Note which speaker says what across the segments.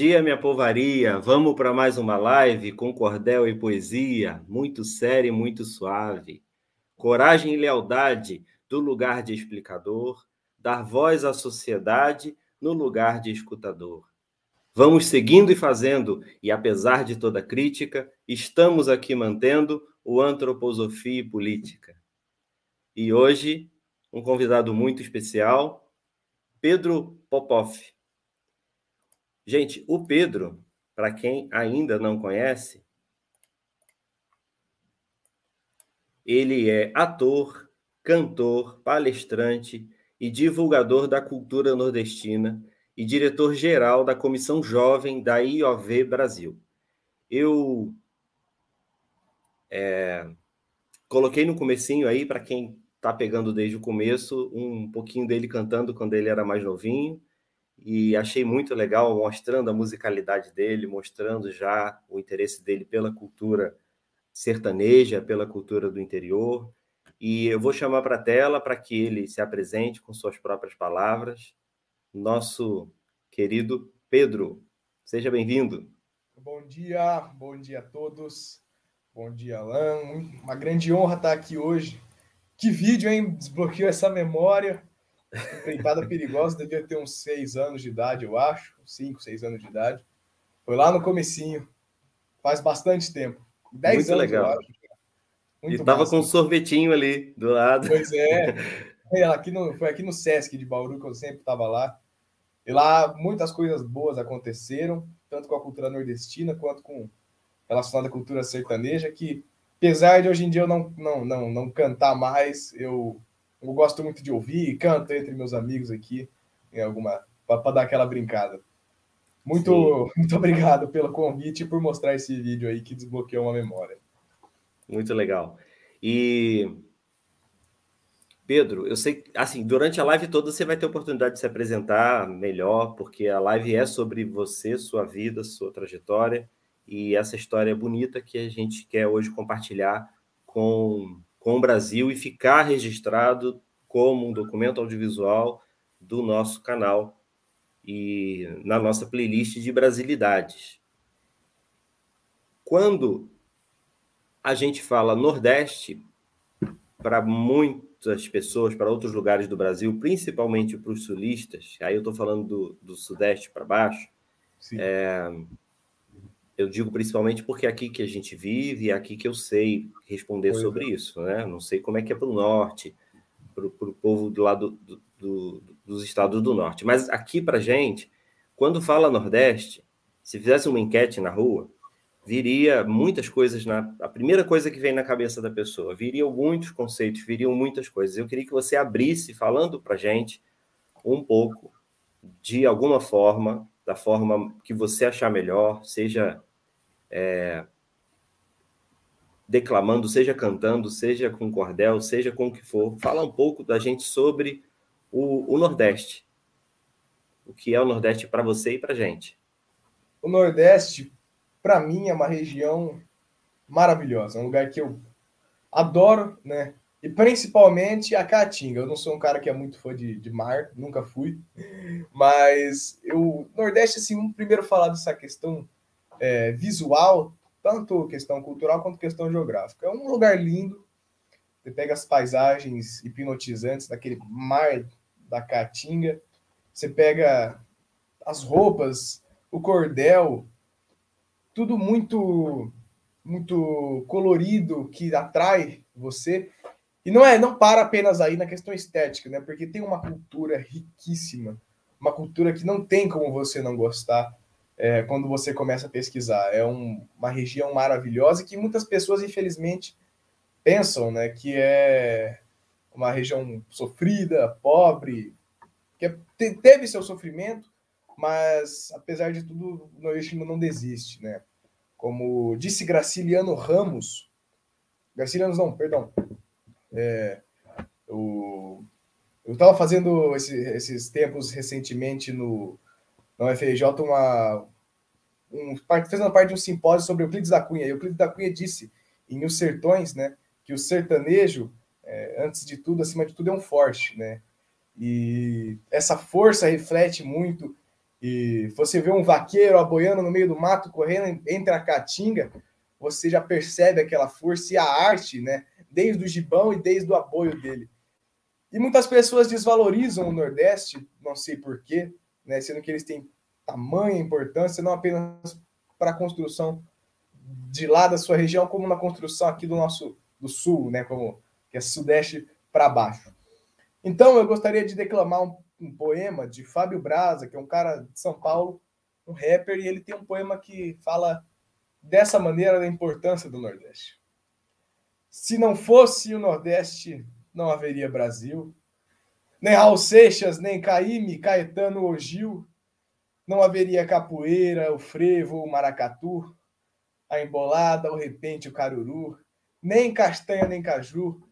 Speaker 1: dia, minha povaria. Vamos para mais uma live com cordel e poesia, muito séria e muito suave. Coragem e lealdade do lugar de explicador, dar voz à sociedade no lugar de escutador. Vamos seguindo e fazendo, e apesar de toda crítica, estamos aqui mantendo o antroposofia e política. E hoje um convidado muito especial, Pedro Popov. Gente, o Pedro, para quem ainda não conhece, ele é ator, cantor, palestrante e divulgador da cultura nordestina e diretor-geral da Comissão Jovem da IOV Brasil. Eu é, coloquei no comecinho aí, para quem tá pegando desde o começo um pouquinho dele cantando quando ele era mais novinho e achei muito legal mostrando a musicalidade dele, mostrando já o interesse dele pela cultura sertaneja, pela cultura do interior. E eu vou chamar para a tela para que ele se apresente com suas próprias palavras. Nosso querido Pedro, seja bem-vindo.
Speaker 2: Bom dia, bom dia a todos. Bom dia, Alan. Uma grande honra estar aqui hoje que vídeo, hein? Desbloqueou essa memória. Empreitada perigosa, devia ter uns seis anos de idade, eu acho. Cinco, seis anos de idade. Foi lá no comecinho. Faz bastante tempo. Dez
Speaker 1: Muito
Speaker 2: anos,
Speaker 1: legal.
Speaker 2: eu acho.
Speaker 1: e tava
Speaker 2: massa.
Speaker 1: com um sorvetinho ali do lado.
Speaker 2: Pois é. Foi aqui no, foi aqui no Sesc de Bauru que eu sempre estava lá. E lá muitas coisas boas aconteceram, tanto com a cultura nordestina quanto com relacionada à cultura sertaneja, que apesar de hoje em dia eu não, não, não, não cantar mais, eu, eu gosto muito de ouvir e canto entre meus amigos aqui em alguma para dar aquela brincada. Muito, muito obrigado pelo convite e por mostrar esse vídeo aí que desbloqueou uma memória.
Speaker 1: Muito legal. E Pedro, eu sei, assim, durante a live toda você vai ter oportunidade de se apresentar melhor, porque a live é sobre você, sua vida, sua trajetória e essa história bonita que a gente quer hoje compartilhar com, com o Brasil e ficar registrado como um documento audiovisual do nosso canal e na nossa playlist de brasilidades. Quando a gente fala Nordeste, para muitas pessoas, para outros lugares do Brasil, principalmente para os sulistas, aí eu estou falando do, do Sudeste para baixo, é, eu digo principalmente porque é aqui que a gente vive é aqui que eu sei responder sobre isso, né? Não sei como é que é para o Norte, para o povo do lado do, do, dos estados do Norte. Mas aqui para gente, quando fala Nordeste, se fizesse uma enquete na rua, viria muitas coisas na a primeira coisa que vem na cabeça da pessoa viriam muitos conceitos viriam muitas coisas eu queria que você abrisse falando para gente um pouco de alguma forma da forma que você achar melhor seja é, declamando seja cantando seja com cordel seja com o que for fala um pouco da gente sobre o, o Nordeste o que é o Nordeste para você e para gente.
Speaker 2: O Nordeste, para mim, é uma região maravilhosa, é um lugar que eu adoro, né? E principalmente a Caatinga. Eu não sou um cara que é muito fã de, de mar, nunca fui. Mas eu, Nordeste, assim, um primeiro falar dessa questão é, visual, tanto questão cultural quanto questão geográfica. É um lugar lindo. Você pega as paisagens hipnotizantes daquele mar da Caatinga. Você pega as roupas, o cordel, tudo muito muito colorido que atrai você. E não é, não para apenas aí na questão estética, né? Porque tem uma cultura riquíssima, uma cultura que não tem como você não gostar é, quando você começa a pesquisar. É um, uma região maravilhosa que muitas pessoas, infelizmente, pensam, né? Que é uma região sofrida, pobre, que é, teve seu sofrimento, mas apesar de tudo, o nordestino não desiste, né? Como disse Graciliano Ramos, Graciliano não, perdão, é, o, eu estava fazendo esse, esses tempos recentemente no, no FRJ uma um, fazendo parte de um simpósio sobre Euclides da Cunha. E Euclides da Cunha disse em Os Sertões, né, que o sertanejo, é, antes de tudo, acima de tudo, é um forte, né? E essa força reflete muito. E você vê um vaqueiro aboiando no meio do mato, correndo entre a caatinga, você já percebe aquela força e a arte, né? desde o gibão e desde o aboio dele. E muitas pessoas desvalorizam o Nordeste, não sei porquê, né, sendo que eles têm tamanha importância, não apenas para a construção de lá da sua região, como na construção aqui do nosso do sul, né, como que é sudeste para baixo. Então, eu gostaria de declamar um, um, poema de Fábio Braza, que é um cara de São Paulo, um rapper, e ele tem um poema que fala dessa maneira da importância do Nordeste. Se não fosse o Nordeste, não haveria Brasil. Nem Raul Seixas, nem Caíme, Caetano ou Gil. Não haveria capoeira, o frevo, o maracatu, a embolada, o repente, o caruru. Nem castanha, nem caju,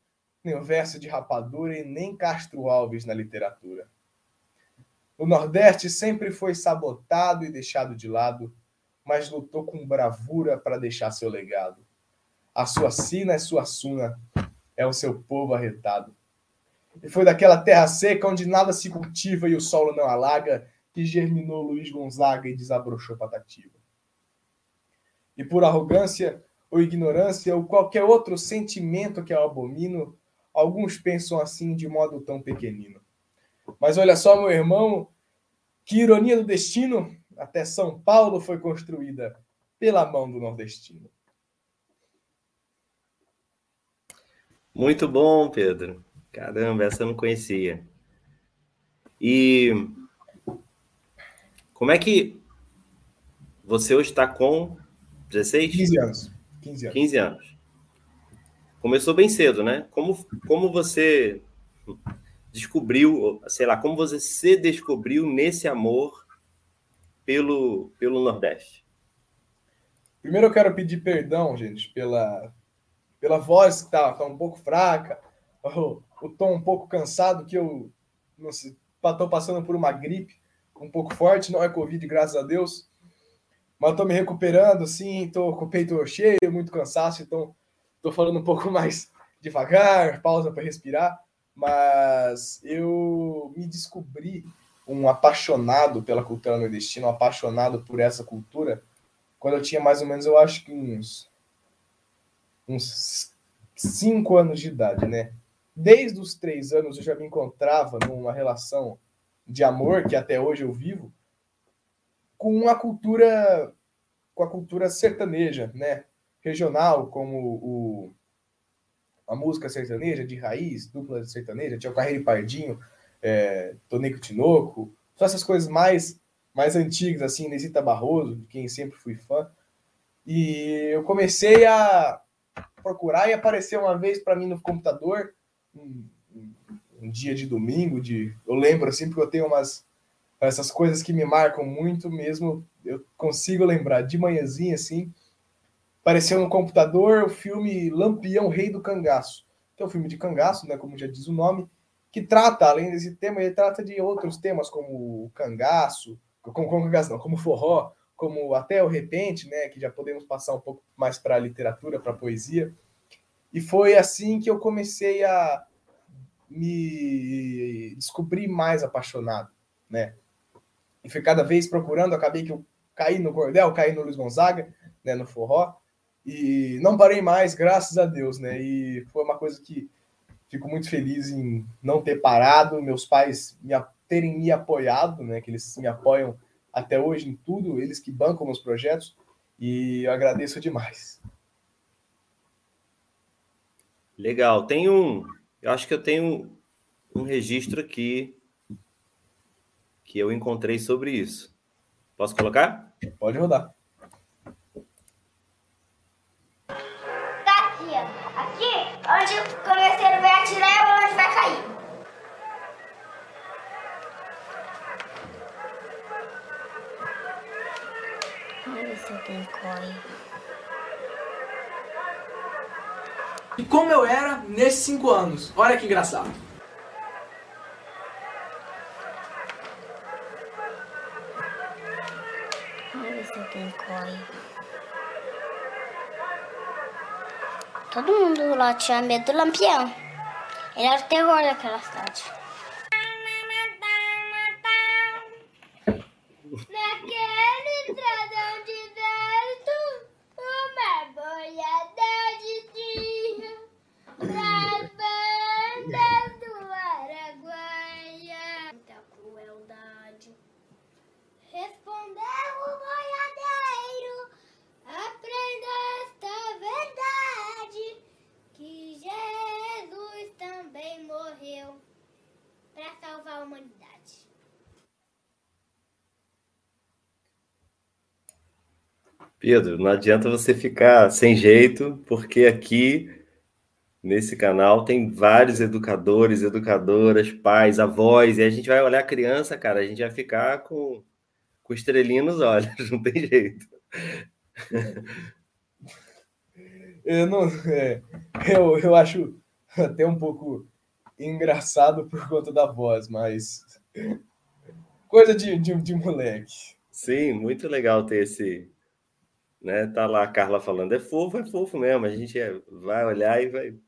Speaker 2: nem o verso de rapadura e nem Castro Alves na literatura. O Nordeste sempre foi sabotado e deixado de lado, mas lutou com bravura para deixar seu legado. A sua sina é sua suna, é o seu povo arretado. E foi daquela terra seca onde nada se cultiva e o solo não alaga que germinou Luiz Gonzaga e desabrochou Patativa. E por arrogância ou ignorância ou qualquer outro sentimento que eu abomino, alguns pensam assim de modo tão pequenino. Mas olha só, meu irmão, que ironia do destino, até São Paulo foi construída pela mão do nordestino.
Speaker 1: Muito bom, Pedro. Caramba, essa eu não conhecia. E como é que você hoje está com 16?
Speaker 2: 15 anos. 15 anos.
Speaker 1: 15 anos. Começou bem cedo, né? Como, como você descobriu, sei lá, como você se descobriu nesse amor pelo, pelo Nordeste?
Speaker 2: Primeiro eu quero pedir perdão, gente, pela, pela voz que tá, tá um pouco fraca, o, o, tom um pouco cansado, que eu não sei, tô passando por uma gripe um pouco forte, não é Covid, graças a Deus. Mas tô me recuperando, assim, tô com o peito cheio, muito cansaço, então tô falando um pouco mais devagar, pausa para respirar. Mas eu me descobri um apaixonado pela cultura nordestina, um apaixonado por essa cultura, quando eu tinha mais ou menos, eu acho que uns uns cinco anos de idade, né? Desde os três anos eu já me encontrava numa relação de amor que até hoje eu vivo com a cultura com a cultura sertaneja, né? Regional, como o, a música sertaneja de raiz, dupla sertaneja, tinha o Carreiro Pardinho, é, Tonico Tinoco, só essas coisas mais mais antigas, assim, Nesita Barroso, de quem sempre fui fã. E eu comecei a, procurar e apareceu uma vez para mim no computador, um, dia de domingo, de eu lembro assim, porque eu tenho umas essas coisas que me marcam muito mesmo, eu consigo lembrar de manhãzinha assim, apareceu no computador o filme Lampião Rei do Cangaço, que é um filme de cangaço, né, como já diz o nome, que trata, além desse tema, ele trata de outros temas como o cangaço, como, como cangaço não, como forró, como até o repente, né, que já podemos passar um pouco mais para a literatura, para a poesia. E foi assim que eu comecei a me descobrir mais apaixonado, né? E fui cada vez procurando, acabei que eu caí no cordel, caí no Luiz Gonzaga, né, no forró, e não parei mais, graças a Deus, né? E foi uma coisa que fico muito feliz em não ter parado, meus pais me, terem me apoiado, né? Que eles me apoiam até hoje em tudo, eles que bancam meus projetos, e eu agradeço demais.
Speaker 1: Legal. Tem um, eu acho que eu tenho um registro aqui que eu encontrei sobre isso. Posso colocar?
Speaker 2: Pode rodar.
Speaker 3: Tá aqui, ó. Aqui, onde o comerceiro vai atirar é onde vai cair. Vamos ver se alguém corre.
Speaker 4: E como eu era nesses cinco anos. Olha que engraçado.
Speaker 3: Todo mundo lá tinha medo do lampião. Ele era o terror daquela cidade. Naquele tradão de vento, uma boiada de dia, nas bandas do Araguaia. Muita crueldade. Respondeu o boiadeiro, aprenda esta verdade, que Jesus também morreu para salvar a humanidade.
Speaker 1: Pedro, não adianta você ficar sem jeito, porque aqui nesse canal tem vários educadores, educadoras, pais, avós, e a gente vai olhar a criança, cara, a gente vai ficar com, com estrelinha nos olhos, não tem jeito.
Speaker 2: Eu não. é, eu, eu acho até um pouco engraçado por conta da voz, mas. Coisa de, de, de moleque.
Speaker 1: Sim, muito legal ter esse. Né? Tá lá a Carla falando, é fofo, é fofo mesmo. A gente é- vai olhar e vai.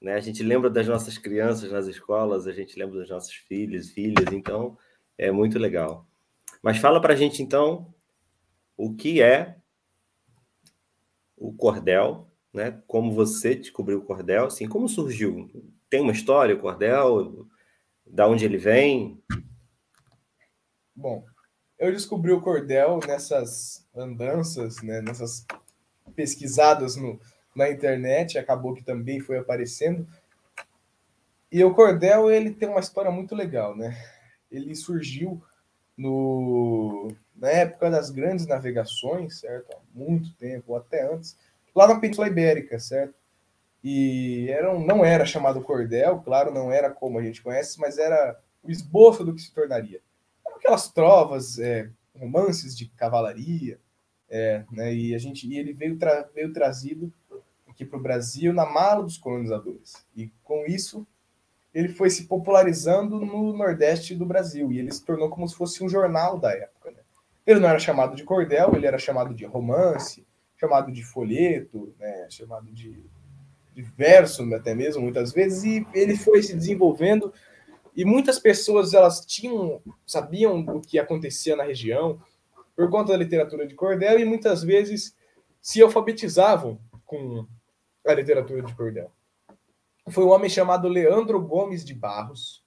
Speaker 1: Né? A gente lembra das nossas crianças nas escolas, a gente lembra dos nossos filhos, filhas, então é muito legal. Mas fala pra gente então o que é o cordel, né? Como você descobriu o cordel, assim, como surgiu? Tem uma história o cordel? Da onde ele vem?
Speaker 2: Bom, eu descobri o cordel nessas andanças, né, nessas pesquisadas no, na internet, acabou que também foi aparecendo. E o cordel, ele tem uma história muito legal, né? Ele surgiu no, na época das grandes navegações, certo? Há muito tempo, ou até antes, lá na Península Ibérica, certo? E era não era chamado cordel, claro, não era como a gente conhece, mas era o esboço do que se tornaria. Aquelas trovas, é, romances de cavalaria, é, né? E a gente, e ele veio, tra, veio trazido aqui para o Brasil na mala dos colonizadores. E com isso ele foi se popularizando no Nordeste do Brasil e ele se tornou como se fosse um jornal da época. Né? Ele não era chamado de cordel, ele era chamado de romance, chamado de folheto, né? chamado de, de verso até mesmo muitas vezes e ele foi se desenvolvendo e muitas pessoas elas tinham sabiam o que acontecia na região por conta da literatura de cordel e muitas vezes se alfabetizavam com a literatura de cordel. Foi um homem chamado Leandro Gomes de Barros,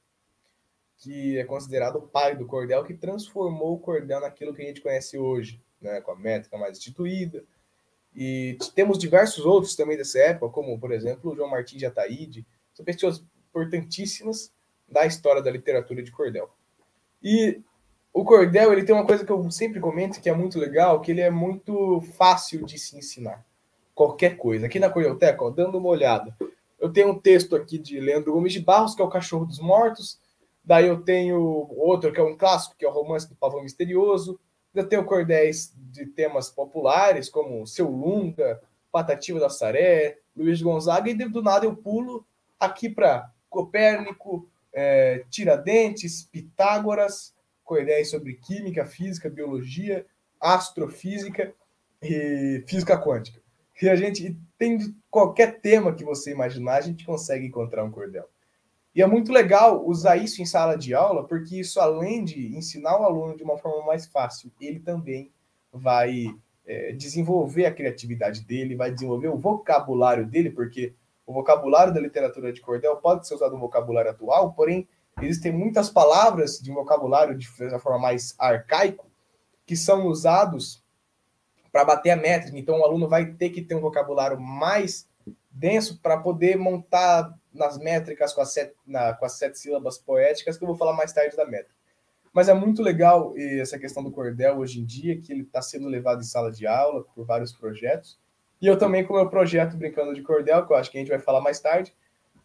Speaker 2: que é considerado o pai do cordel, que transformou o cordel naquilo que a gente conhece hoje, né, com a métrica mais instituída. E temos diversos outros também dessa época, como, por exemplo, João Martins de Ataíde, são pessoas importantíssimas da história da literatura de cordel. E o cordel, ele tem uma coisa que eu sempre comento que é muito legal, que ele é muito fácil de se ensinar. Qualquer coisa. Aqui na Cordelteca, ó, dando uma olhada, eu tenho um texto aqui de Leandro Gomes de Barros, que é o Cachorro dos Mortos. Daí eu tenho outro, que é um clássico, que é o Romance do Pavão Misterioso. Eu tenho cordéis de temas populares, como Seu Lunga, Patativa da Saré, Luiz Gonzaga, e do nada eu pulo aqui para Copérnico, é, Tiradentes, Pitágoras, com ideias sobre química, física, biologia, astrofísica e física quântica. E a gente tem qualquer tema que você imaginar, a gente consegue encontrar um cordel. E é muito legal usar isso em sala de aula, porque isso, além de ensinar o aluno de uma forma mais fácil, ele também vai é, desenvolver a criatividade dele, vai desenvolver o vocabulário dele, porque o vocabulário da literatura de cordel pode ser usado no vocabulário atual, porém, existem muitas palavras de um vocabulário de forma mais arcaico que são usados para bater a métrica. Então, o aluno vai ter que ter um vocabulário mais denso para poder montar nas métricas com as, sete, na, com as sete sílabas poéticas, que eu vou falar mais tarde da métrica. Mas é muito legal essa questão do cordel hoje em dia, que ele está sendo levado em sala de aula por vários projetos. E eu também com o meu projeto Brincando de Cordel, que eu acho que a gente vai falar mais tarde,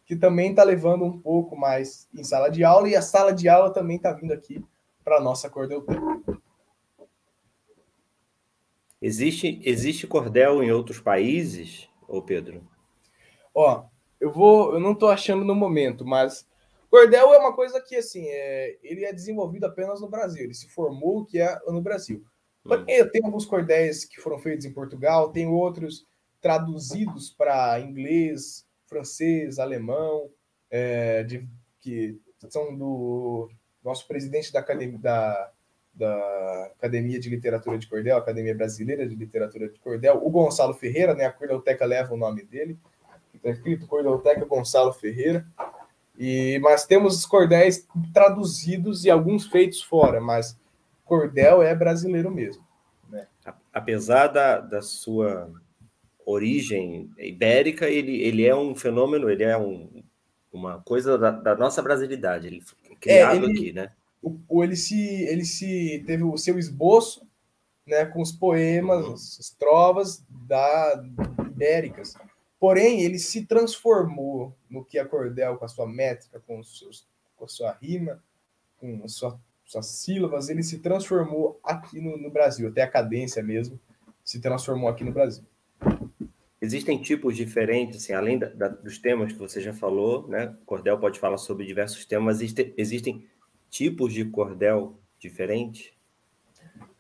Speaker 2: que também está levando um pouco mais em sala de aula, e a sala de aula também está vindo aqui para a nossa Cordel
Speaker 1: Existe, existe cordel em outros países, ô Pedro?
Speaker 2: Ó, eu vou, eu não estou achando no momento, mas cordel é uma coisa que assim, é, ele é desenvolvido apenas no Brasil. Ele se formou que é no Brasil. Hum. Eu tenho alguns cordéis que foram feitos em Portugal, tem outros traduzidos para inglês, francês, alemão, é, de, que são do nosso presidente da academia, da, da Academia de Literatura de Cordel, Academia Brasileira de Literatura de Cordel, o Gonçalo Ferreira, né? A Cordelteca leva o nome dele. Está escrito Cordelteca Gonçalo Ferreira. E, mas temos os cordéis traduzidos e alguns feitos fora, mas cordel é brasileiro mesmo. Né?
Speaker 1: Apesar da, da sua origem ibérica, ele, ele é um fenômeno, ele é um, uma coisa da, da nossa brasilidade, ele criado é, ele, aqui, né?
Speaker 2: O, ele se ele se teve o seu esboço, né, com os poemas, uhum. as trovas da ibéricas. Porém, ele se transformou no que é cordel com a sua métrica, com, seus, com a sua rima, com a sua, suas sílabas, ele se transformou aqui no, no Brasil, até a cadência mesmo se transformou aqui no Brasil.
Speaker 1: Existem tipos diferentes, assim, além da, da, dos temas que você já falou, né? Cordel pode falar sobre diversos temas, existem, existem tipos de cordel diferentes?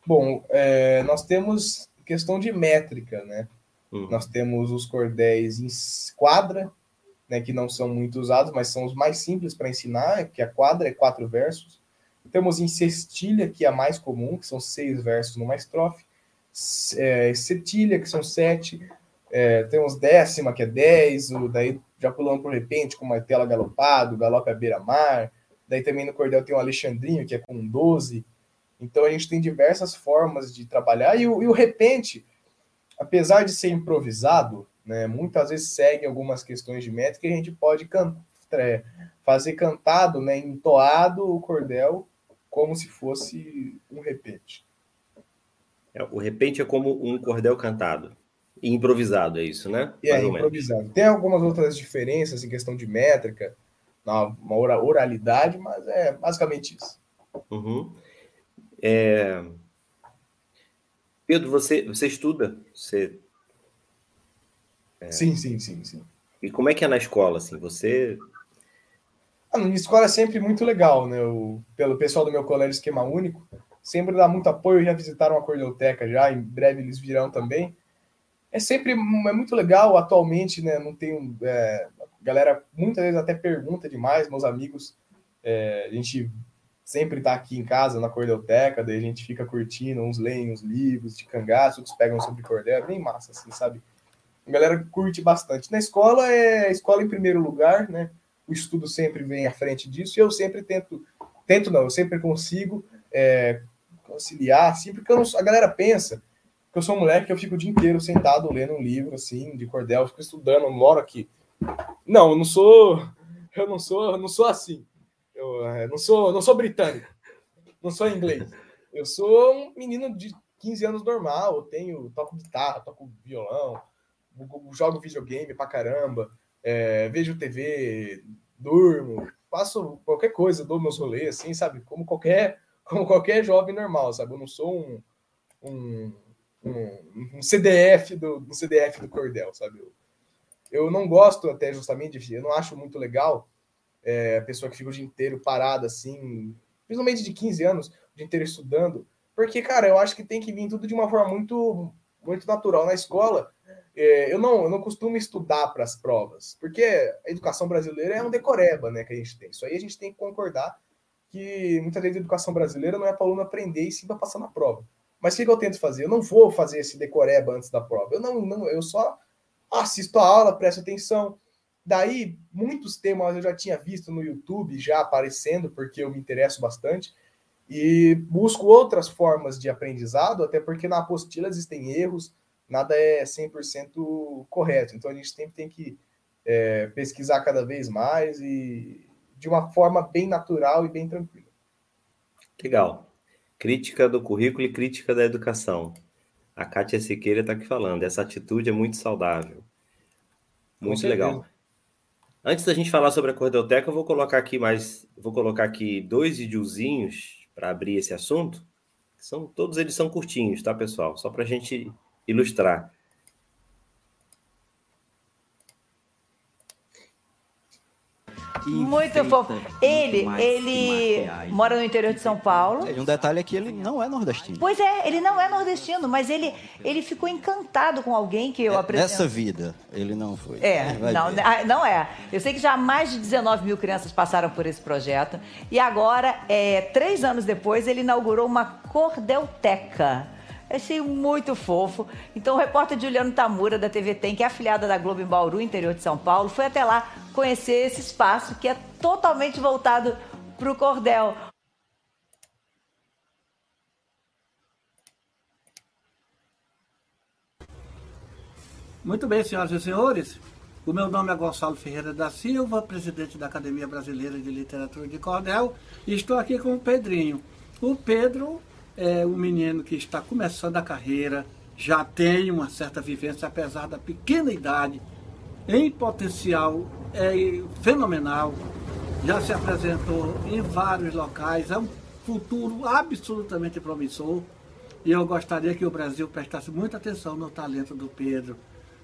Speaker 2: Bom, é, nós temos questão de métrica, né? Uhum. Nós temos os cordéis em quadra, né, que não são muito usados, mas são os mais simples para ensinar, que a quadra é quatro versos. Temos em cestilha, que é a mais comum, que são seis versos numa estrofe. É, setilha, que são sete. É, temos décima, que é dez. O, daí já pulando por repente, com martelo galopado, galope à beira-mar. Daí também no cordel tem o Alexandrinho, que é com 12. Então a gente tem diversas formas de trabalhar. E o, e o repente, apesar de ser improvisado, né, muitas vezes segue algumas questões de métrica e a gente pode é, fazer cantado, né, entoado o cordel como se fosse um repente.
Speaker 1: É, o repente é como um cordel cantado. Improvisado, é isso, né?
Speaker 2: É, improvisado. Tem algumas outras diferenças em questão de métrica, uma oralidade, mas é basicamente isso.
Speaker 1: Uhum. É... Pedro, você, você estuda? Você...
Speaker 2: É... Sim, sim, sim, sim.
Speaker 1: E como é que é na escola, assim? Você...
Speaker 2: Ah, na minha escola é sempre muito legal, né? O, pelo pessoal do meu colégio Esquema Único, sempre dá muito apoio, já visitaram a Cordelteca já, em breve eles virão também. É sempre é muito legal, atualmente, né? Não tem é, galera muitas vezes até pergunta demais, meus amigos. É, a gente sempre está aqui em casa na Cordelteca, daí a gente fica curtindo, uns leem uns livros de cangaço, outros pegam sobre cordel, é bem massa, assim, sabe? A galera curte bastante. Na escola é escola em primeiro lugar, né? O estudo sempre vem à frente disso, e eu sempre tento, tento não, eu sempre consigo é, conciliar, assim, porque não, a galera pensa que eu sou um moleque que eu fico o dia inteiro sentado lendo um livro, assim, de cordel, fico estudando, eu moro aqui. Não, eu não sou. Eu não sou, eu não sou assim. Eu, eu não sou, não sou britânico. Não sou inglês. Eu sou um menino de 15 anos normal. Eu tenho, toco guitarra, toco violão, jogo videogame pra caramba, é, vejo TV, durmo, faço qualquer coisa, dou meus rolês, assim, sabe? Como qualquer, como qualquer jovem normal, sabe? Eu não sou um, um, um, um CDF do, um CDF do cordel, sabe? Eu, eu não gosto até justamente, eu não acho muito legal é, a pessoa que fica o dia inteiro parada, assim, principalmente de 15 anos, o dia inteiro estudando. Porque, cara, eu acho que tem que vir tudo de uma forma muito, muito natural. Na escola, eu, não, eu não costumo estudar para as provas, porque a educação brasileira é um decoreba, né, que a gente tem. Isso aí a gente tem que concordar que muitas vezes a educação brasileira não é para o aluno aprender e sim para passar na prova. Mas o que, que eu tento fazer? Eu não vou fazer esse decoreba antes da prova. Eu não, não eu só assisto a aula, presto atenção. Daí, muitos temas eu já tinha visto no YouTube já aparecendo, porque eu me interesso bastante, e busco outras formas de aprendizado, até porque na apostila existem erros, nada é 100% correto. Então, a gente sempre tem que é, pesquisar cada vez mais e de uma forma bem natural e bem tranquila.
Speaker 1: Legal. Crítica do currículo e crítica da educação. A Kátia Siqueira está aqui falando. Essa atitude é muito saudável. Muito legal. Antes da gente falar sobre a Cordelteca, eu vou colocar aqui mais, vou colocar aqui dois videozinhos para abrir esse assunto. São todos eles são curtinhos, tá, pessoal? Só para a gente ilustrar.
Speaker 5: Muito fofo. Ele, ele mora no interior de São Paulo.
Speaker 6: E um detalhe é que ele não é nordestino.
Speaker 5: Pois é, ele não é nordestino, mas ele, ele ficou encantado com alguém que eu
Speaker 6: É,
Speaker 5: apresento.
Speaker 6: Nessa vida, ele não foi.
Speaker 5: É, não,
Speaker 6: ver.
Speaker 5: ah, não é. Eu sei que já mais de 19 mil crianças passaram por esse projeto. E agora, é, três anos depois, ele inaugurou uma cordelteca. Achei muito fofo. Então, o repórter Juliano Tamura, da TV Tem, que é afiliada da Globo em Bauru, interior de São Paulo, foi até lá conhecer esse espaço que é totalmente voltado para o cordel.
Speaker 7: Muito bem, senhoras e senhores. O meu nome é Gonçalo Ferreira da Silva, presidente da Academia Brasileira de Literatura de Cordel, e estou aqui com o Pedrinho. O Pedro é um menino que está começando a carreira, já tem uma certa vivência, apesar da pequena idade, em potencial é fenomenal, já se apresentou em vários locais, é um futuro absolutamente promissor. E eu gostaria que o Brasil prestasse muita atenção no talento do Pedro,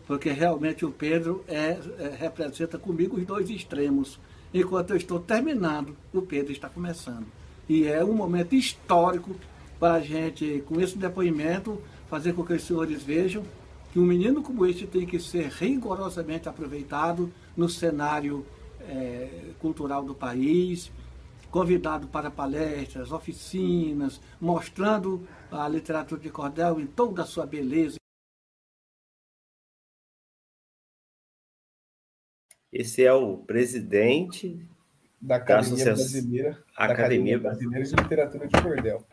Speaker 7: porque realmente o Pedro é, é, representa comigo os dois extremos. Enquanto eu estou terminando, o Pedro está começando. E é um momento histórico para a gente, com esse depoimento, fazer com que os senhores vejam que um menino como este tem que ser rigorosamente aproveitado no cenário eh, cultural do país, convidado para palestras, oficinas, mostrando a literatura de cordel em toda a sua beleza.
Speaker 1: Esse é o presidente
Speaker 2: Da Academia
Speaker 1: Associação-
Speaker 2: Brasileira, da
Speaker 1: Academia
Speaker 2: Academia Brasileira de Literatura de Cordel.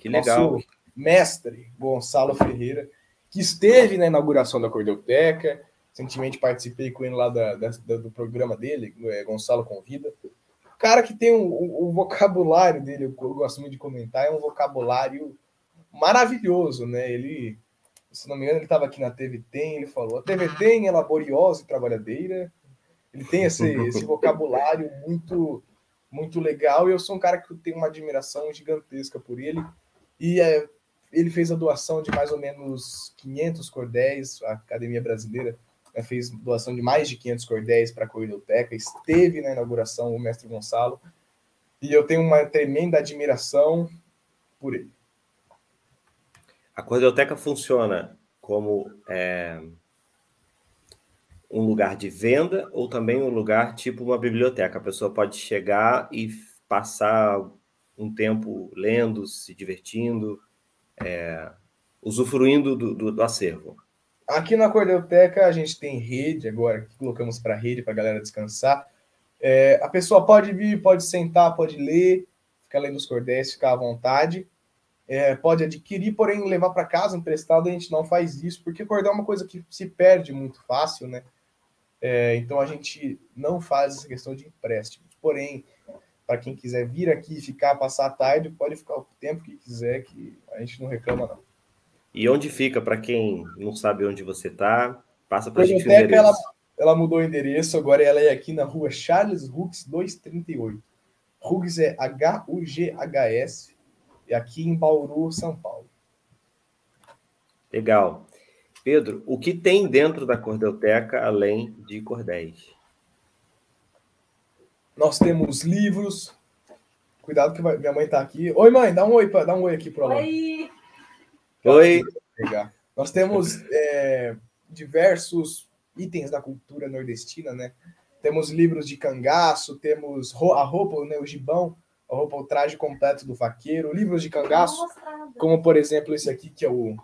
Speaker 1: Que legal.
Speaker 2: Nosso mestre, Gonçalo Ferreira, que esteve na inauguração da Cordelteca. Recentemente participei com ele lá da- da- do programa dele, é, Gonçalo Convida. O cara que tem o um, um vocabulário dele, eu, eu gosto muito de comentar, é um vocabulário maravilhoso, né? Ele, se não me engano, ele estava aqui na TV Tem, ele falou: a TV Tem é laboriosa e trabalhadeira. Ele tem esse, esse vocabulário muito muito legal e eu sou um cara que tem uma admiração gigantesca por ele. E é, ele fez a doação de mais ou menos 500 cordéis, a Academia Brasileira né, fez doação de mais de 500 cordéis para a Corridoteca, esteve na inauguração o mestre Gonçalo, e eu tenho uma tremenda admiração por ele.
Speaker 1: A Cordelteca funciona como é, um lugar de venda ou também um lugar tipo uma biblioteca. A pessoa pode chegar e passar um tempo lendo, se divertindo, é, usufruindo do, do, do acervo.
Speaker 2: Aqui na Cordelteca a gente tem rede agora, que colocamos para rede para a galera descansar. É, a pessoa pode vir, pode sentar, pode ler, ficar lendo os cordéis, ficar à vontade. É, pode adquirir, porém levar para casa emprestado a gente não faz isso, porque cordel é uma coisa que se perde muito fácil, né? É, então a gente não faz essa questão de empréstimo. Porém, para quem quiser vir aqui e ficar, passar a tarde, pode ficar o tempo que quiser, que a gente não reclama não.
Speaker 1: E onde fica, para quem não sabe onde você está, passa para a gente o
Speaker 2: Biblioteca, ela,
Speaker 1: endereço.
Speaker 2: ela mudou o endereço, agora ela é aqui na rua Charles Hughes 238. Hughes é H-U-G-H-S, e aqui em Bauru, São Paulo.
Speaker 1: Legal. Pedro, o que tem dentro da Cordelteca além de cordéis?
Speaker 2: Nós temos livros. Cuidado que vai- minha mãe tá aqui. Oi, mãe, dá um oi, pra, dá um oi aqui aluno.
Speaker 5: Oi!
Speaker 1: Oi.
Speaker 2: Nós temos é, diversos itens da cultura nordestina, né? Temos livros de cangaço, temos a roupa, né, o gibão, a roupa, o traje completo do vaqueiro, livros de cangaço, como por exemplo esse aqui que é o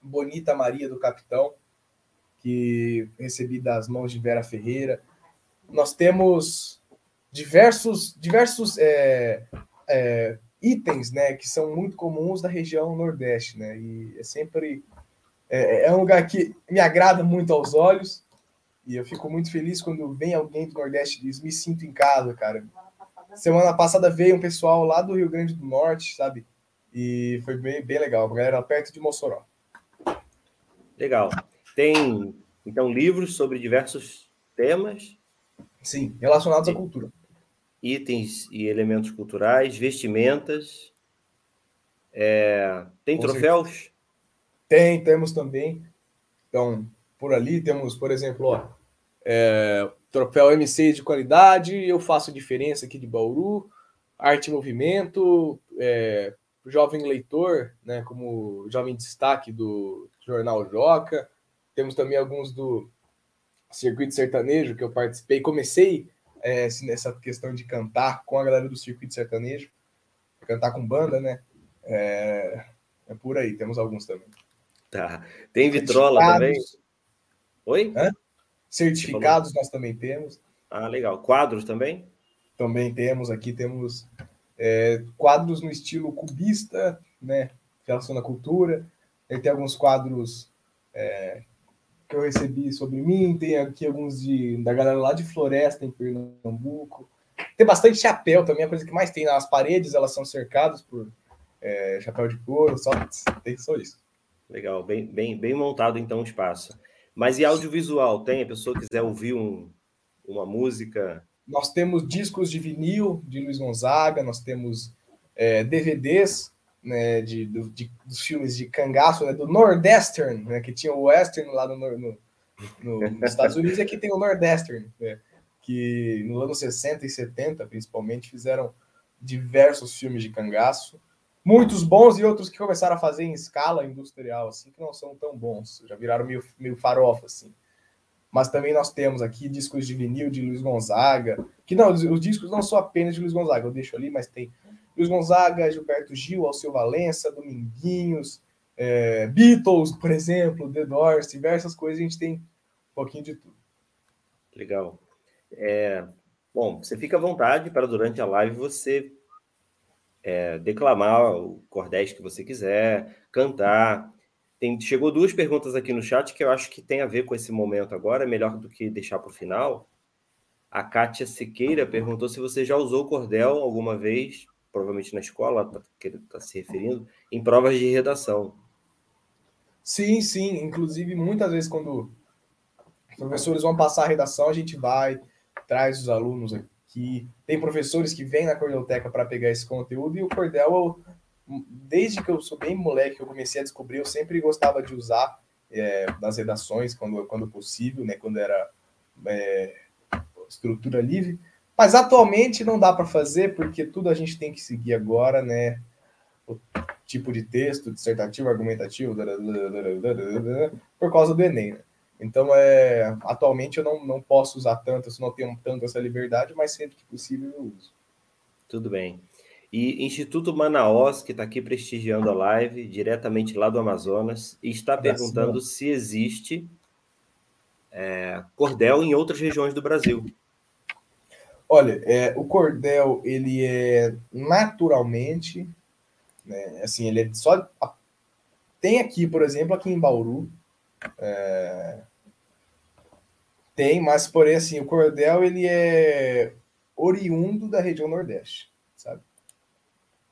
Speaker 2: Bonita Maria do Capitão, que recebi das mãos de Vera Ferreira. Nós temos diversos, diversos é, é, itens, né, que são muito comuns da região Nordeste, né, e é sempre é, é um lugar que me agrada muito aos olhos e eu fico muito feliz quando vem alguém do Nordeste e diz me sinto em casa, cara. Semana passada veio um pessoal lá do Rio Grande do Norte, sabe, e foi bem, bem legal, a galera perto de Mossoró.
Speaker 1: Legal. Tem, então, livros sobre diversos temas,
Speaker 2: Sim, relacionados à cultura.
Speaker 1: Itens e elementos culturais, vestimentas. É, tem
Speaker 2: Com
Speaker 1: troféus?
Speaker 2: Tem, temos também. Então, por ali temos, por exemplo, ó, é, troféu M6 de qualidade, eu faço diferença aqui de Bauru, arte e movimento, é, jovem leitor, né, como jovem destaque do jornal Joca. Temos também alguns do circuito sertanejo que eu participei. Comecei é, nessa questão de cantar com a galera do circuito sertanejo, cantar com banda, né? É, é por aí, temos alguns também.
Speaker 1: Tá. Tem vitrola também? Oi?
Speaker 2: Certificados nós também temos.
Speaker 1: Ah, legal. Quadros também?
Speaker 2: Também temos aqui, temos é, quadros no estilo cubista, né? Relação à cultura. Aí tem alguns quadros é, que eu recebi sobre mim, tem aqui alguns de, da galera lá de Floresta, em Pernambuco. Tem bastante chapéu também, a coisa que mais tem nas paredes, elas são cercadas por é, chapéu de couro, só tem só isso.
Speaker 1: Legal, bem, bem, bem montado então o espaço. Mas e audiovisual? Tem? A pessoa quiser ouvir um, uma música?
Speaker 2: Nós temos discos de vinil de Luiz Gonzaga, nós temos é, DVDs né, de, do- de- dos filmes de cangaço, né, do Nordestern, né, que tinha o Western lá no, no- no- nos Estados Unidos, e aqui tem o Nordestern, né, que nos anos 60 e 70, principalmente, fizeram diversos filmes de cangaço, muitos bons e outros que começaram a fazer em escala industrial, assim, que não são tão bons, já viraram meio, meio farofa, assim. Mas também nós temos aqui discos de vinil de Luiz Gonzaga, que não, os, os discos não são apenas de Luiz Gonzaga, eu deixo ali, mas tem Luiz Gonzaga, Gilberto Gil, Alceu Valença, Dominguinhos, é, Beatles, por exemplo, The Doors, diversas coisas, a gente tem um pouquinho de tudo.
Speaker 1: Legal. É, bom, você fica à vontade para durante a live você é, declamar o cordéis que você quiser, cantar. Tem, chegou duas perguntas aqui no chat que eu acho que tem a ver com esse momento agora, melhor do que deixar para o final. A Kátia Siqueira perguntou se você já usou cordel alguma vez, provavelmente na escola, está tá se referindo, em provas de redação.
Speaker 2: Sim, sim, inclusive muitas vezes quando os professores vão passar a redação, a gente vai, traz os alunos aqui. Tem professores que vêm na Cordelteca para pegar esse conteúdo e o cordel, eu, desde que eu sou bem moleque, eu comecei a descobrir, eu sempre gostava de usar é, nas redações, quando, quando possível, né, quando era é, estrutura livre. Mas atualmente não dá para fazer, porque tudo a gente tem que seguir agora, né? O tipo de texto, dissertativo, argumentativo, por causa do Enem. Né? Então, é, atualmente eu não, não posso usar tanto, eu não tenho tanto essa liberdade, mas sempre que possível eu uso.
Speaker 1: Tudo bem. E Instituto Manaus, que está aqui prestigiando a live, diretamente lá do Amazonas, está perguntando se existe é, cordel em outras regiões do Brasil.
Speaker 2: Olha, é, o cordel, ele é naturalmente, né, assim, ele é só... Tem aqui, por exemplo, aqui em Bauru, é, tem, mas porém, assim, o cordel, ele é oriundo da região Nordeste, sabe?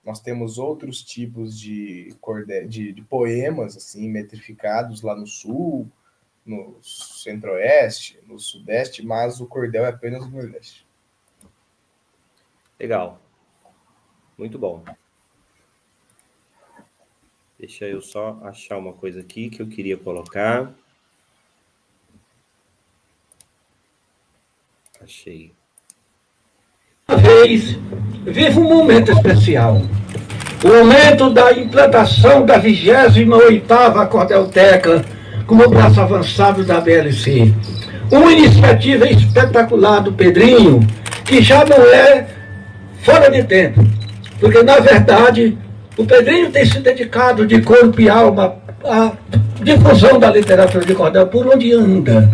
Speaker 2: Nós temos outros tipos de, cordel, de, de poemas, assim, metrificados lá no Sul, no Centro-Oeste, no Sudeste, mas o cordel é apenas no Nordeste.
Speaker 1: Legal. Muito bom. Deixa eu só achar uma coisa aqui que eu queria colocar. Achei.
Speaker 8: 2023 vive um momento especial. O momento da implantação da 28ª Cordelteca como braço avançado da BLC. Uma iniciativa espetacular do Pedrinho, que já não é fora de tempo. Porque, na verdade, o Pedrinho tem se dedicado de corpo e alma à difusão da literatura de cordel por onde anda.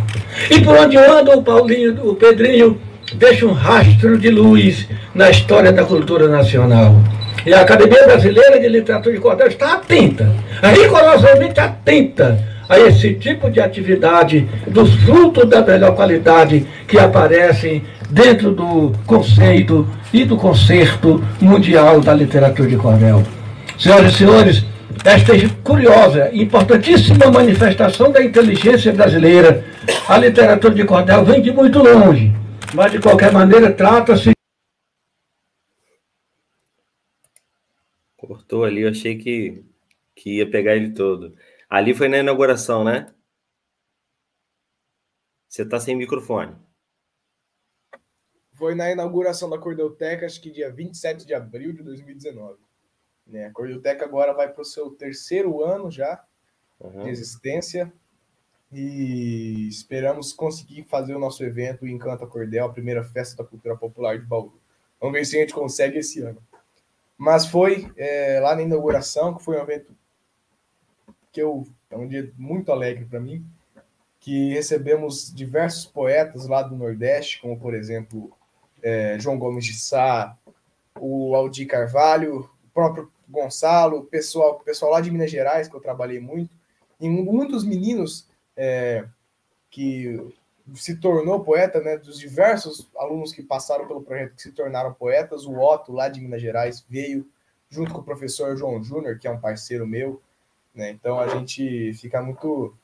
Speaker 8: E por onde anda o Paulinho, o Pedrinho deixa um rastro de luz na história da cultura nacional. E a Academia Brasileira de Literatura de Cordel está atenta, rigorosamente atenta a esse tipo de atividade, dos frutos da melhor qualidade que aparecem dentro do conceito e do concerto mundial da literatura de cordel. Senhoras e senhores, esta curiosa, importantíssima manifestação da inteligência brasileira, a literatura de cordel vem de muito longe, mas de qualquer maneira trata-se.
Speaker 1: Cortou ali, eu achei que, que ia pegar ele todo. Ali foi na inauguração, né? Você está sem microfone.
Speaker 2: Foi na inauguração da Cordelteca, acho que dia 27 de abril de 2019. Né? A Cordelteca agora vai para o seu terceiro ano já uhum. de existência e esperamos conseguir fazer o nosso evento Encanta Cordel, a primeira festa da cultura popular de Bauru. Vamos ver se a gente consegue esse ano. Mas foi é, lá na inauguração, que foi um evento que eu é um dia muito alegre para mim, que recebemos diversos poetas lá do Nordeste, como por exemplo é, João Gomes de Sá, o Aldir Carvalho, o próprio Gonçalo, pessoal, pessoal lá de Minas Gerais, que eu trabalhei muito, e muitos meninos é, que se tornou poeta, né, dos diversos alunos que passaram pelo projeto que se tornaram poetas, o Otto, lá de Minas Gerais, veio junto com o professor João Júnior, que é um parceiro meu, né? Então a gente fica muito.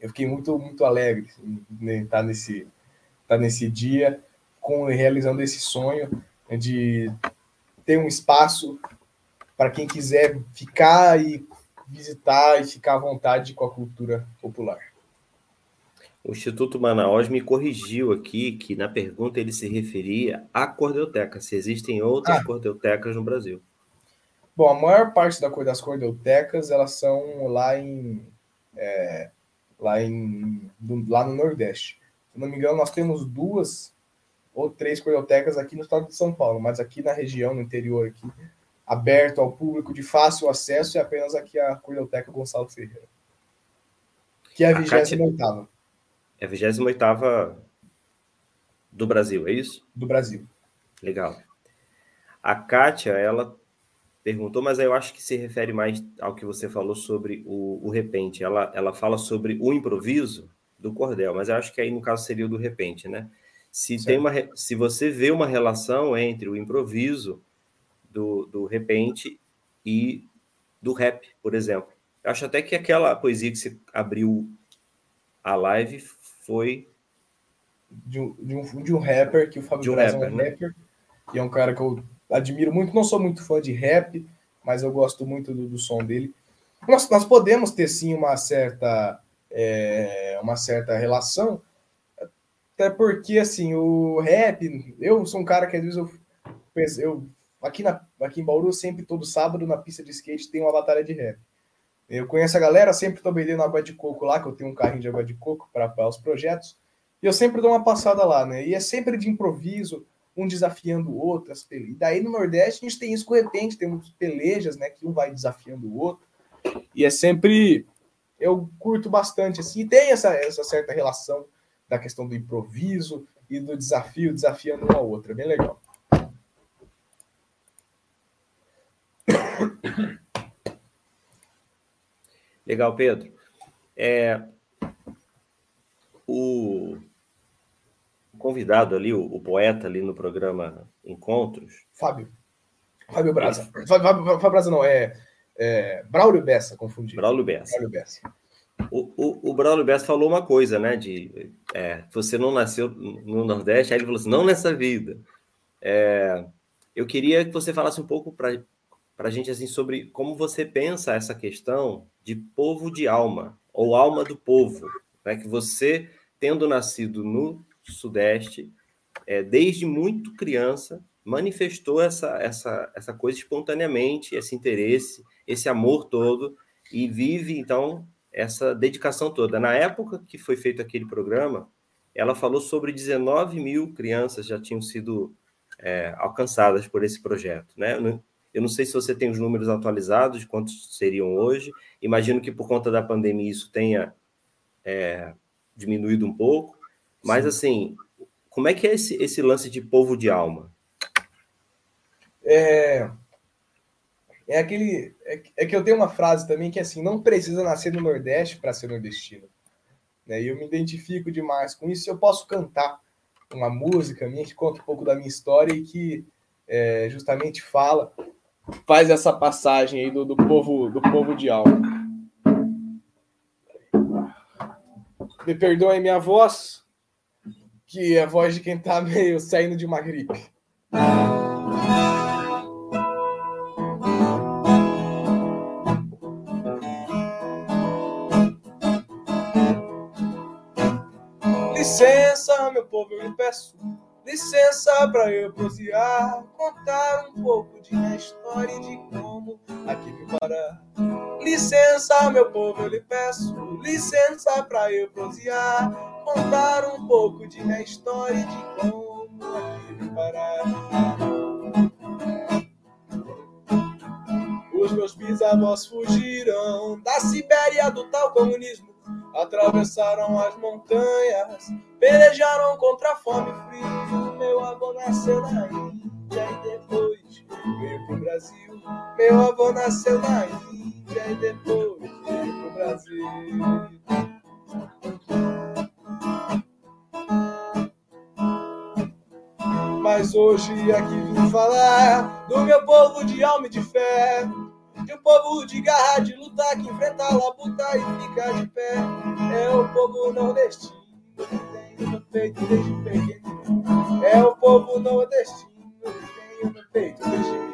Speaker 2: Eu fiquei muito, muito alegre em né, estar nesse, estar nesse dia, com realizando esse sonho né, de ter um espaço para quem quiser ficar e visitar e ficar à vontade com a cultura popular.
Speaker 1: O Instituto Manaus me corrigiu aqui que na pergunta ele se referia à cordelteca, se existem outras ah. cordeltecas no Brasil.
Speaker 2: Bom, a maior parte da, das cordeltecas, elas são lá em, é, lá, em lá no Nordeste. Se não me engano, nós temos duas ou três cordeltecas aqui no estado de São Paulo, mas aqui na região, no interior aqui, aberto ao público de fácil acesso, é apenas aqui a Cordelteca Gonçalo Ferreira. Que é a 28
Speaker 1: É a 28 do Brasil, é isso?
Speaker 2: Do Brasil.
Speaker 1: Legal. A Kátia, ela perguntou, mas eu acho que se refere mais ao que você falou sobre o, o repente. Ela, ela fala sobre o improviso do cordel, mas eu acho que aí no caso seria o do repente, né? Se, tem uma, se você vê uma relação entre o improviso do, do repente e do rap, por exemplo. Eu acho até que aquela poesia que você abriu a live foi.
Speaker 2: De um, de um, de um rapper, que o Fábio um Braz rapper, é um né? rapper, e é um cara que eu admiro muito, não sou muito fã de rap, mas eu gosto muito do, do som dele. Nós, nós podemos ter sim uma certa, é, uma certa relação, até porque assim, o rap, eu sou um cara que às vezes eu, eu aqui, na, aqui em Bauru, sempre todo sábado na pista de skate tem uma batalha de rap. Eu conheço a galera, sempre tô bebendo água de coco lá, que eu tenho um carrinho de água de coco para os projetos, e eu sempre dou uma passada lá, né? E é sempre de improviso, um desafiando o outro. E daí no Nordeste a gente tem isso com repente, temos pelejas, né? Que um vai desafiando o outro. E é sempre. Eu curto bastante, assim, e tem essa, essa certa relação da questão do improviso e do desafio, desafiando um ao outro. É bem legal.
Speaker 1: Legal, Pedro. É, o convidado ali, o, o, poeta ali no programa Encontros.
Speaker 2: Fábio. Fábio Braza. Fábio, Fábio Braza não, é, é Braulio Bessa, confundi.
Speaker 1: Braulio Bessa. Braulio Bessa. O, o, o Braulio Bessa falou uma coisa, né? De é, você não nasceu no Nordeste, aí ele falou assim: não nessa vida. É, eu queria que você falasse um pouco para a gente assim sobre como você pensa essa questão de povo de alma ou alma do povo, né? Que você tendo nascido no Sudeste, é, desde muito criança, manifestou essa, essa, essa coisa espontaneamente, esse interesse, esse amor todo, e vive, então, essa dedicação toda. Na época que foi feito aquele programa, ela falou sobre 19 mil crianças já tinham sido é, alcançadas por esse projeto. Né? Eu não sei se você tem os números atualizados de quantos seriam hoje. Imagino que por conta da pandemia isso tenha é, diminuído um pouco. Mas, Sim. assim, como é que é esse, esse lance de povo de alma?
Speaker 2: É, é aquele. É, é, que eu tenho uma frase também que é assim: não precisa nascer no Nordeste para ser nordestino. Né? E eu me identifico demais com isso. Eu posso cantar uma música minha que conta um pouco da minha história e que é, justamente fala, faz essa passagem aí do, do povo do povo de alma. Me perdoem minha voz, que é a voz de quem tá meio saindo de uma gripe. Licença, meu povo, eu lhe peço licença para eu prosear, contar um pouco de minha história e de como aqui me parar. Licença, meu povo, eu lhe peço, licença para eu prosear, contar um pouco de minha história e de como aqui me parar. Os meus bisavós fugiram da Sibéria do tal comunismo atravessaram as montanhas, pelejaram contra a fome e frio. Meu avô nasceu na Índia e depois veio pro Brasil. Meu avô nasceu na Índia e depois veio pro Brasil. Mas hoje aqui vim falar do meu povo de alma e de fé povo de garra de lutar que enfrenta labuta e fica de pé. É o povo nordestino que tem no peito desde pequeno. É o povo nordestino que tem no peito desde pequeno.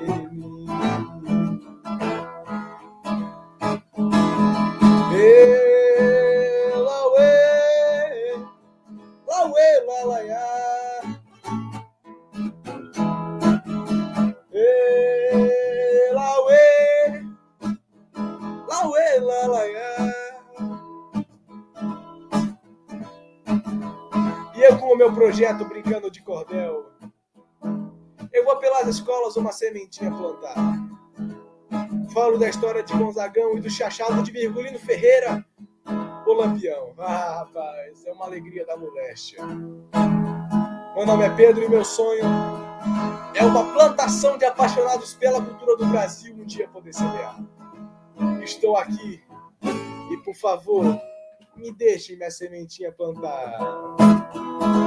Speaker 2: Projeto Brincando de Cordel, eu vou pelas escolas uma sementinha plantar. Falo da história de Gonzagão e do chachado de Virgulino Ferreira, o Lampião. Ah, rapaz, é uma alegria da moléstia. Meu nome é Pedro e meu sonho é uma plantação de apaixonados pela cultura do Brasil um dia poder semear. Estou aqui e, por favor, me deixem minha sementinha plantar.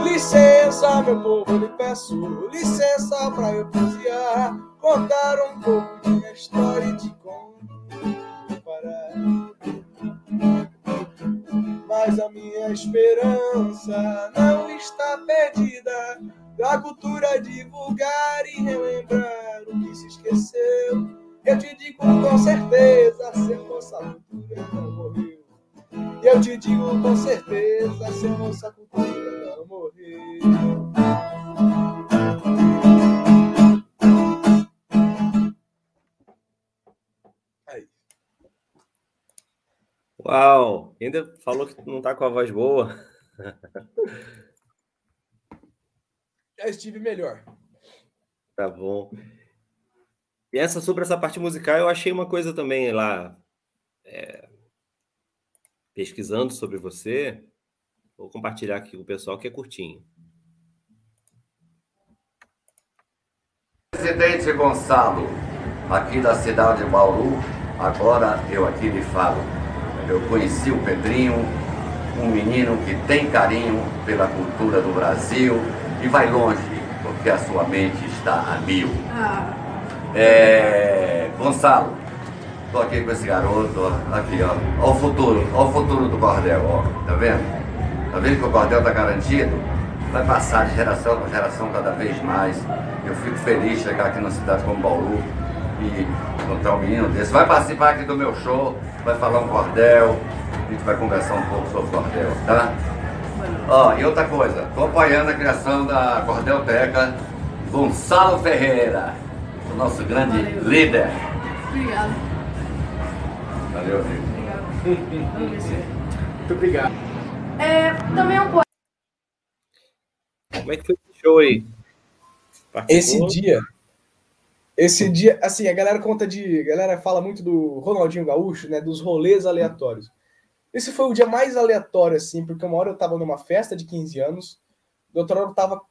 Speaker 2: Licença, meu povo, lhe peço licença para eu prosear, contar um pouco de minha história e de como parar. Mas a minha esperança não está perdida. Da cultura divulgar e relembrar o que se esqueceu. Eu te digo com certeza, se nossa cultura não morreu. Eu te digo com certeza, se nossa cultura não morreu.
Speaker 1: Aí. Uau! Ainda falou que não tá com a voz boa.
Speaker 2: Já estive melhor.
Speaker 1: Tá bom. E essa sobre essa parte musical, eu achei uma coisa também lá. É, pesquisando sobre você, vou compartilhar aqui com o pessoal que é curtinho.
Speaker 9: Presidente Gonçalo, aqui da cidade de Bauru, agora eu aqui lhe falo. Eu conheci o Pedrinho, um menino que tem carinho pela cultura do Brasil e vai longe, porque a sua mente está a mil. Ah. É, Gonçalo, tô aqui com esse garoto, aqui, ó. Ó o futuro, ó o futuro do cordel, ó. Tá vendo? Tá vendo que o cordel tá garantido? Vai passar de geração para geração cada vez mais. Eu fico feliz de chegar aqui na cidade como Bauru e encontrar um menino desse. Vai participar aqui do meu show, vai falar um cordel, a gente vai conversar um pouco sobre cordel, tá? Ó, e outra coisa, acompanhando a criação da Cordelteca, Gonçalo Ferreira, o nosso grande
Speaker 10: Valeu.
Speaker 9: líder.
Speaker 10: Obrigado.
Speaker 9: Valeu, amigo.
Speaker 2: Muito obrigado.
Speaker 10: É, também é um poeta.
Speaker 1: Como é que foi esse show aí?
Speaker 2: Esse
Speaker 1: Participou?
Speaker 2: dia, esse dia, assim, a galera conta de, a galera fala muito do Ronaldinho Gaúcho, né, dos rolês aleatórios. Esse foi o dia mais aleatório, assim, porque uma hora eu tava numa festa de 15 anos, outra hora eu tava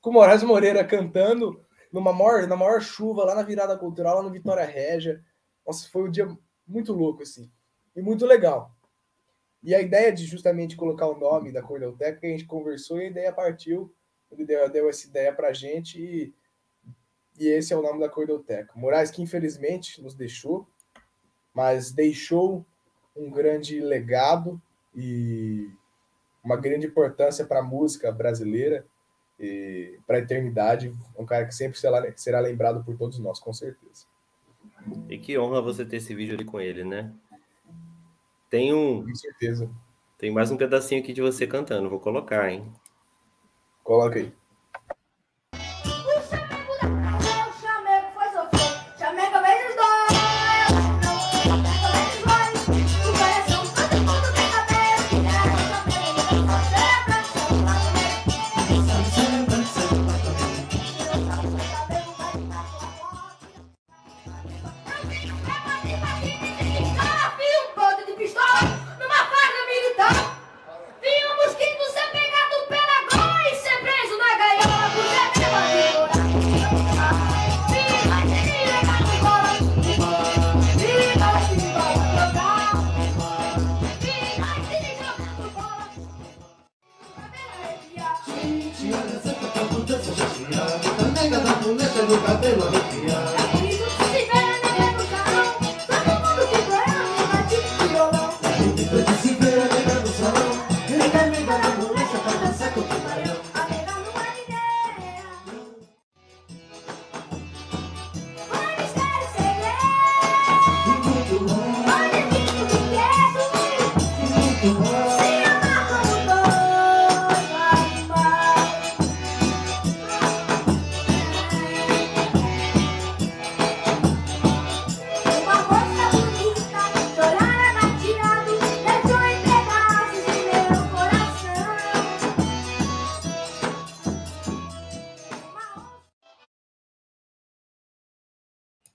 Speaker 2: com o Moraes Moreira cantando numa maior, na maior chuva lá na virada cultural, lá no Vitória Régia. Nossa, foi um dia muito louco, assim, e muito legal. E a ideia de justamente colocar o nome da Cordelteca, a gente conversou e a ideia partiu, ele deu, deu essa ideia pra gente e, e esse é o nome da Cordelteca. Moraes que infelizmente nos deixou, mas deixou um grande legado e uma grande importância para a música brasileira e para a eternidade. Um cara que sempre será, será lembrado por todos nós, com certeza.
Speaker 1: E que honra você ter esse vídeo ali com ele, né? Tem um.
Speaker 2: Com certeza.
Speaker 1: Tem mais um pedacinho aqui de você cantando, vou colocar, hein?
Speaker 2: Coloca aí.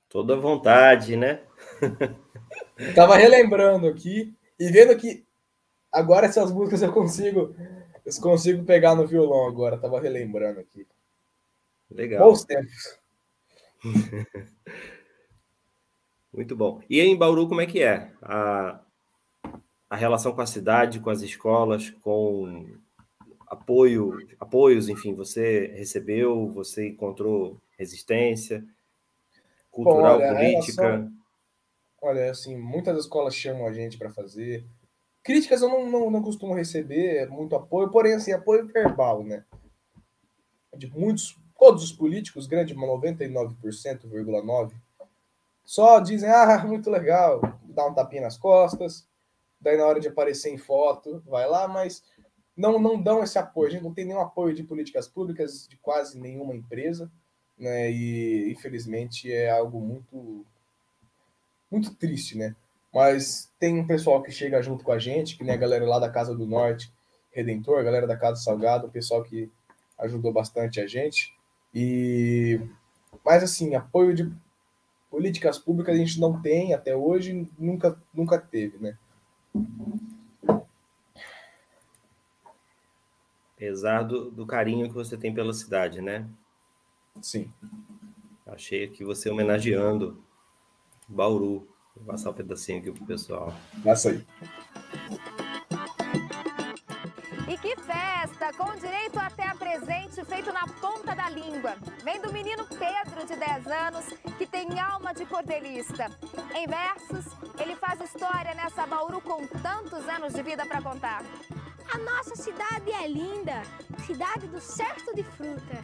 Speaker 1: Toda vontade, né?
Speaker 2: Tava relembrando aqui e vendo que agora essas músicas eu consigo eu consigo pegar no violão agora. Tava relembrando aqui.
Speaker 1: Legal.
Speaker 2: Bons tempos.
Speaker 1: Muito bom. E em Bauru, como é que é? A, a relação com a cidade, com as escolas, com apoio, apoios, enfim, você recebeu, você encontrou resistência cultural,
Speaker 2: olha, a
Speaker 1: política.
Speaker 2: relação- Olha, assim, muitas escolas chamam a gente para fazer. Críticas eu não, não, não costumo receber muito apoio, porém, assim, apoio verbal, né? De muitos, todos os políticos, grande 99,9%, só dizem, ah, muito legal, dá um tapinha nas costas, daí na hora de aparecer em foto, vai lá, mas não, não dão esse apoio. A gente não tem nenhum apoio de políticas públicas de quase nenhuma empresa, né? E infelizmente é algo muito muito triste, né? Mas tem um pessoal que chega junto com a gente, que nem a galera lá da Casa do Norte, Redentor, a galera da Casa do Salgado, o pessoal que ajudou bastante a gente. E mas assim, apoio de políticas públicas a gente não tem até hoje, nunca nunca teve, né?
Speaker 1: Apesar do, do carinho que você tem pela cidade, né?
Speaker 2: Sim.
Speaker 1: Achei aqui você homenageando Bauru. Vou passar um pedacinho aqui pro pessoal.
Speaker 2: Passa aí.
Speaker 11: E que festa! Com direito até a presente feito na ponta da língua. Vem do menino Pedro, de 10 anos, que tem alma de cordelista. Em versos, ele faz história nessa Bauru com tantos anos de vida para contar.
Speaker 12: A nossa cidade é linda, cidade do certo de fruta,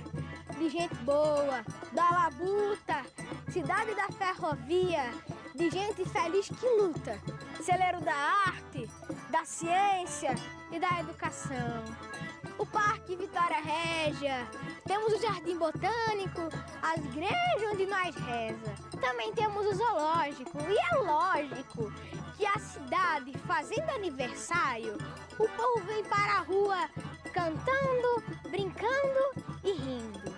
Speaker 12: de gente boa, da labuta, cidade da ferrovia, de gente feliz que luta.
Speaker 11: Celeiro da arte,
Speaker 12: da ciência e da educação. O Parque Vitória Régia, temos o Jardim Botânico, as igrejas onde nós reza. Também temos o zoológico e é lógico que a cidade fazendo aniversário, o povo vem para a rua cantando, brincando e rindo.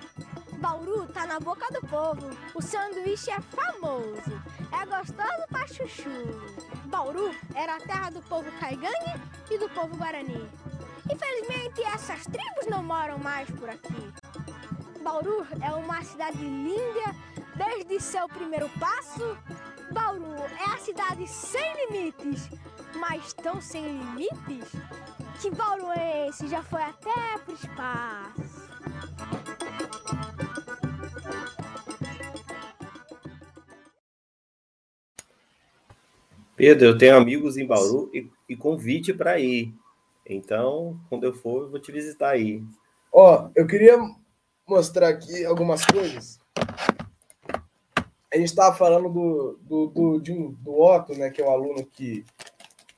Speaker 12: Bauru tá na boca do povo, o sanduíche é famoso, é gostoso pra chuchu. Bauru era a terra do povo caigangue e do povo guarani. Infelizmente, essas tribos não moram mais por aqui. Bauru é uma cidade linda desde seu primeiro passo. Bauru é a cidade sem limites, mas tão sem limites que bauruense já foi até pro espaço.
Speaker 1: Pedro, eu tenho amigos em Bauru e, e convite para ir. Então, quando eu for, eu vou te visitar aí.
Speaker 2: Ó, eu queria mostrar aqui algumas coisas. A gente estava falando do, do, do, de um, do Otto, né, que é um aluno que,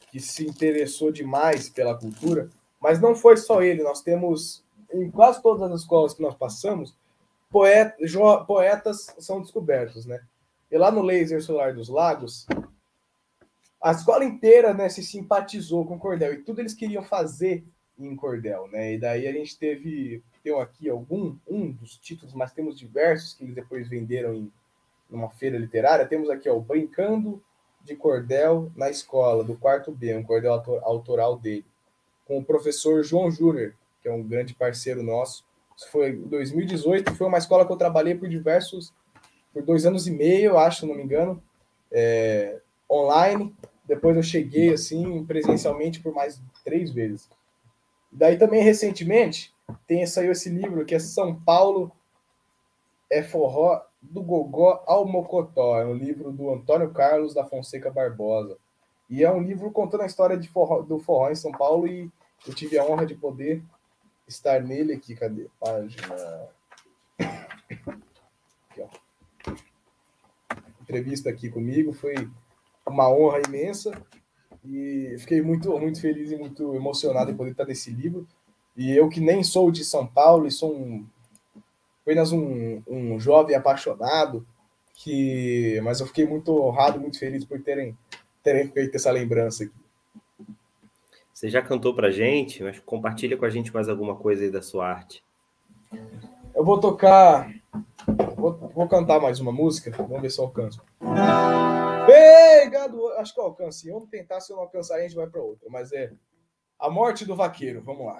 Speaker 2: que se interessou demais pela cultura, mas não foi só ele. Nós temos, em quase todas as escolas que nós passamos, poeta, jo, poetas são descobertos, né? E lá no Laser Solar dos Lagos, a escola inteira né, se simpatizou com Cordel e tudo eles queriam fazer em Cordel, né? E daí a gente teve, tem aqui algum um dos títulos, mas temos diversos que eles depois venderam em uma feira literária. Temos aqui, ó, Brincando de Cordel na escola, do quarto B, um cordel autoral dele, com o professor João Júnior, que é um grande parceiro nosso. Isso foi em 2018, foi uma escola que eu trabalhei por diversos, por dois anos e meio, acho, não me engano, é, online. Depois eu cheguei assim presencialmente por mais três vezes. Daí também recentemente tem saiu esse livro que é São Paulo é forró do Gogó ao Mocotó. É um livro do Antônio Carlos da Fonseca Barbosa. E é um livro contando a história de forró, do forró em São Paulo e eu tive a honra de poder estar nele aqui. Cadê? Página. Aqui. Entrevista aqui comigo. Foi uma honra imensa. E fiquei muito, muito feliz e muito emocionado em poder estar nesse livro. E eu que nem sou de São Paulo e sou um, apenas um, um jovem apaixonado, que mas eu fiquei muito honrado, muito feliz por terem, terem feito essa lembrança aqui.
Speaker 1: Você já cantou pra gente, mas compartilha com a gente mais alguma coisa aí da sua arte.
Speaker 2: Eu vou tocar. Vou, vou cantar mais uma música. Vamos ver se eu alcanço. Pegado! Acho que eu alcanço. Vamos tentar. Se eu não alcançar, a gente vai para outra. Mas é. A morte do vaqueiro. Vamos lá.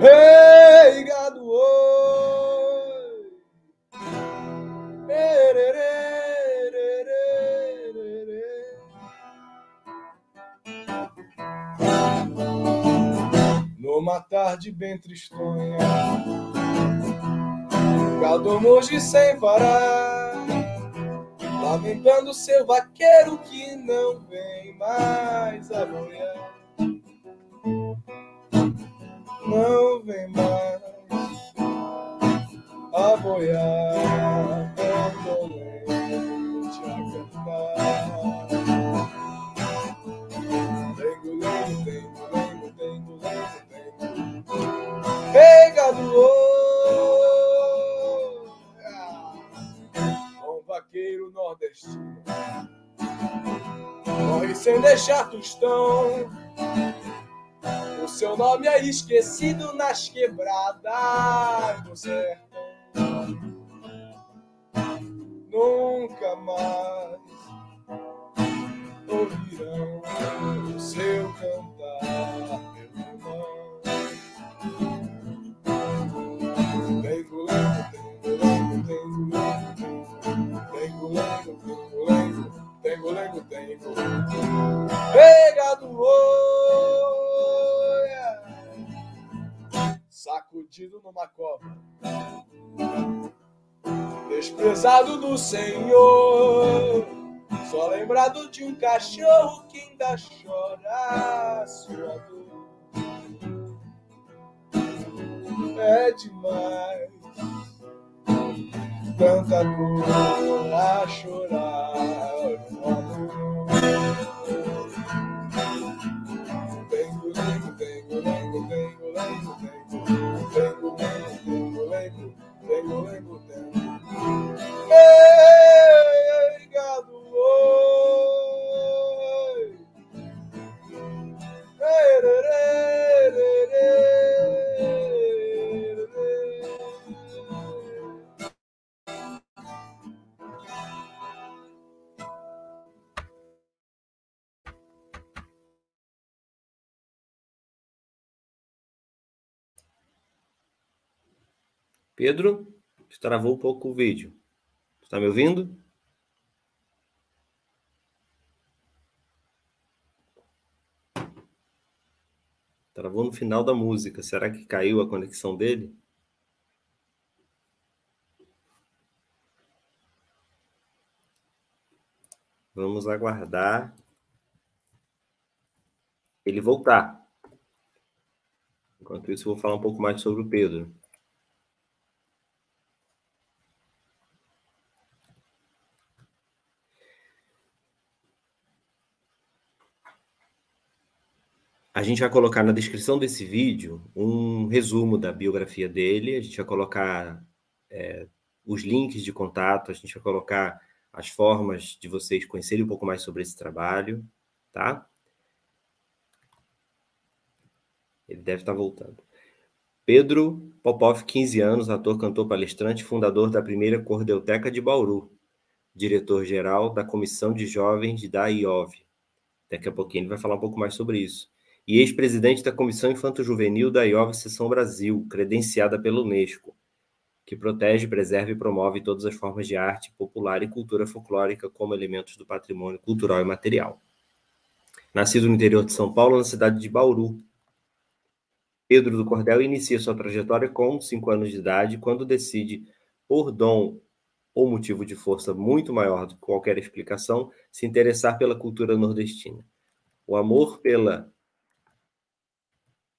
Speaker 2: Ei, gado! Oi! Numa tarde bem tristonha, gado muge sem parar, lamentando seu vaqueiro que não vem mais a boiar. Não vem mais a boiar, condolente nordestino morre sem deixar tostão. O seu nome é esquecido nas quebradas do sertão. Nunca mais ouvirão o seu cantar, tengo lengo, tengo lengo, tengo lengo, tengo. Pegado sacudido numa cova, desprezado do Senhor, só lembrado de um cachorro que ainda chora sua dor. É demais, tanta dor a chorar. Tengo, tengo, tengo, tengo, tengo, tengo, tengo, tengo, tengo, tengo, tengo, tengo, tengo. Ei, gado, oi. Ei,
Speaker 1: Pedro, travou um pouco o vídeo. Está me ouvindo? Travou no final da música. Será que caiu a conexão dele? Vamos aguardar ele voltar. Enquanto isso, vou falar um pouco mais sobre o Pedro. A gente vai colocar na descrição desse vídeo um resumo da biografia dele, a gente vai colocar é, os links de contato, a gente vai colocar as formas de vocês conhecerem um pouco mais sobre esse trabalho, tá? Ele deve estar voltando. Pedro Popov, 15 anos, ator, cantor, palestrante, fundador da primeira Cordelteca de Bauru, diretor-geral da Comissão de Jovens da IOV. Daqui a pouquinho ele vai falar um pouco mais sobre isso e ex-presidente da Comissão Infanto-Juvenil da IOV Seção Brasil, credenciada pela Unesco, que protege, preserva e promove todas as formas de arte popular e cultura folclórica como elementos do patrimônio cultural e material. Nascido no interior de São Paulo, na cidade de Bauru, Pedro do Cordel inicia sua trajetória com 5 anos de idade, quando decide, por dom ou motivo de força muito maior do que qualquer explicação, se interessar pela cultura nordestina. O amor pela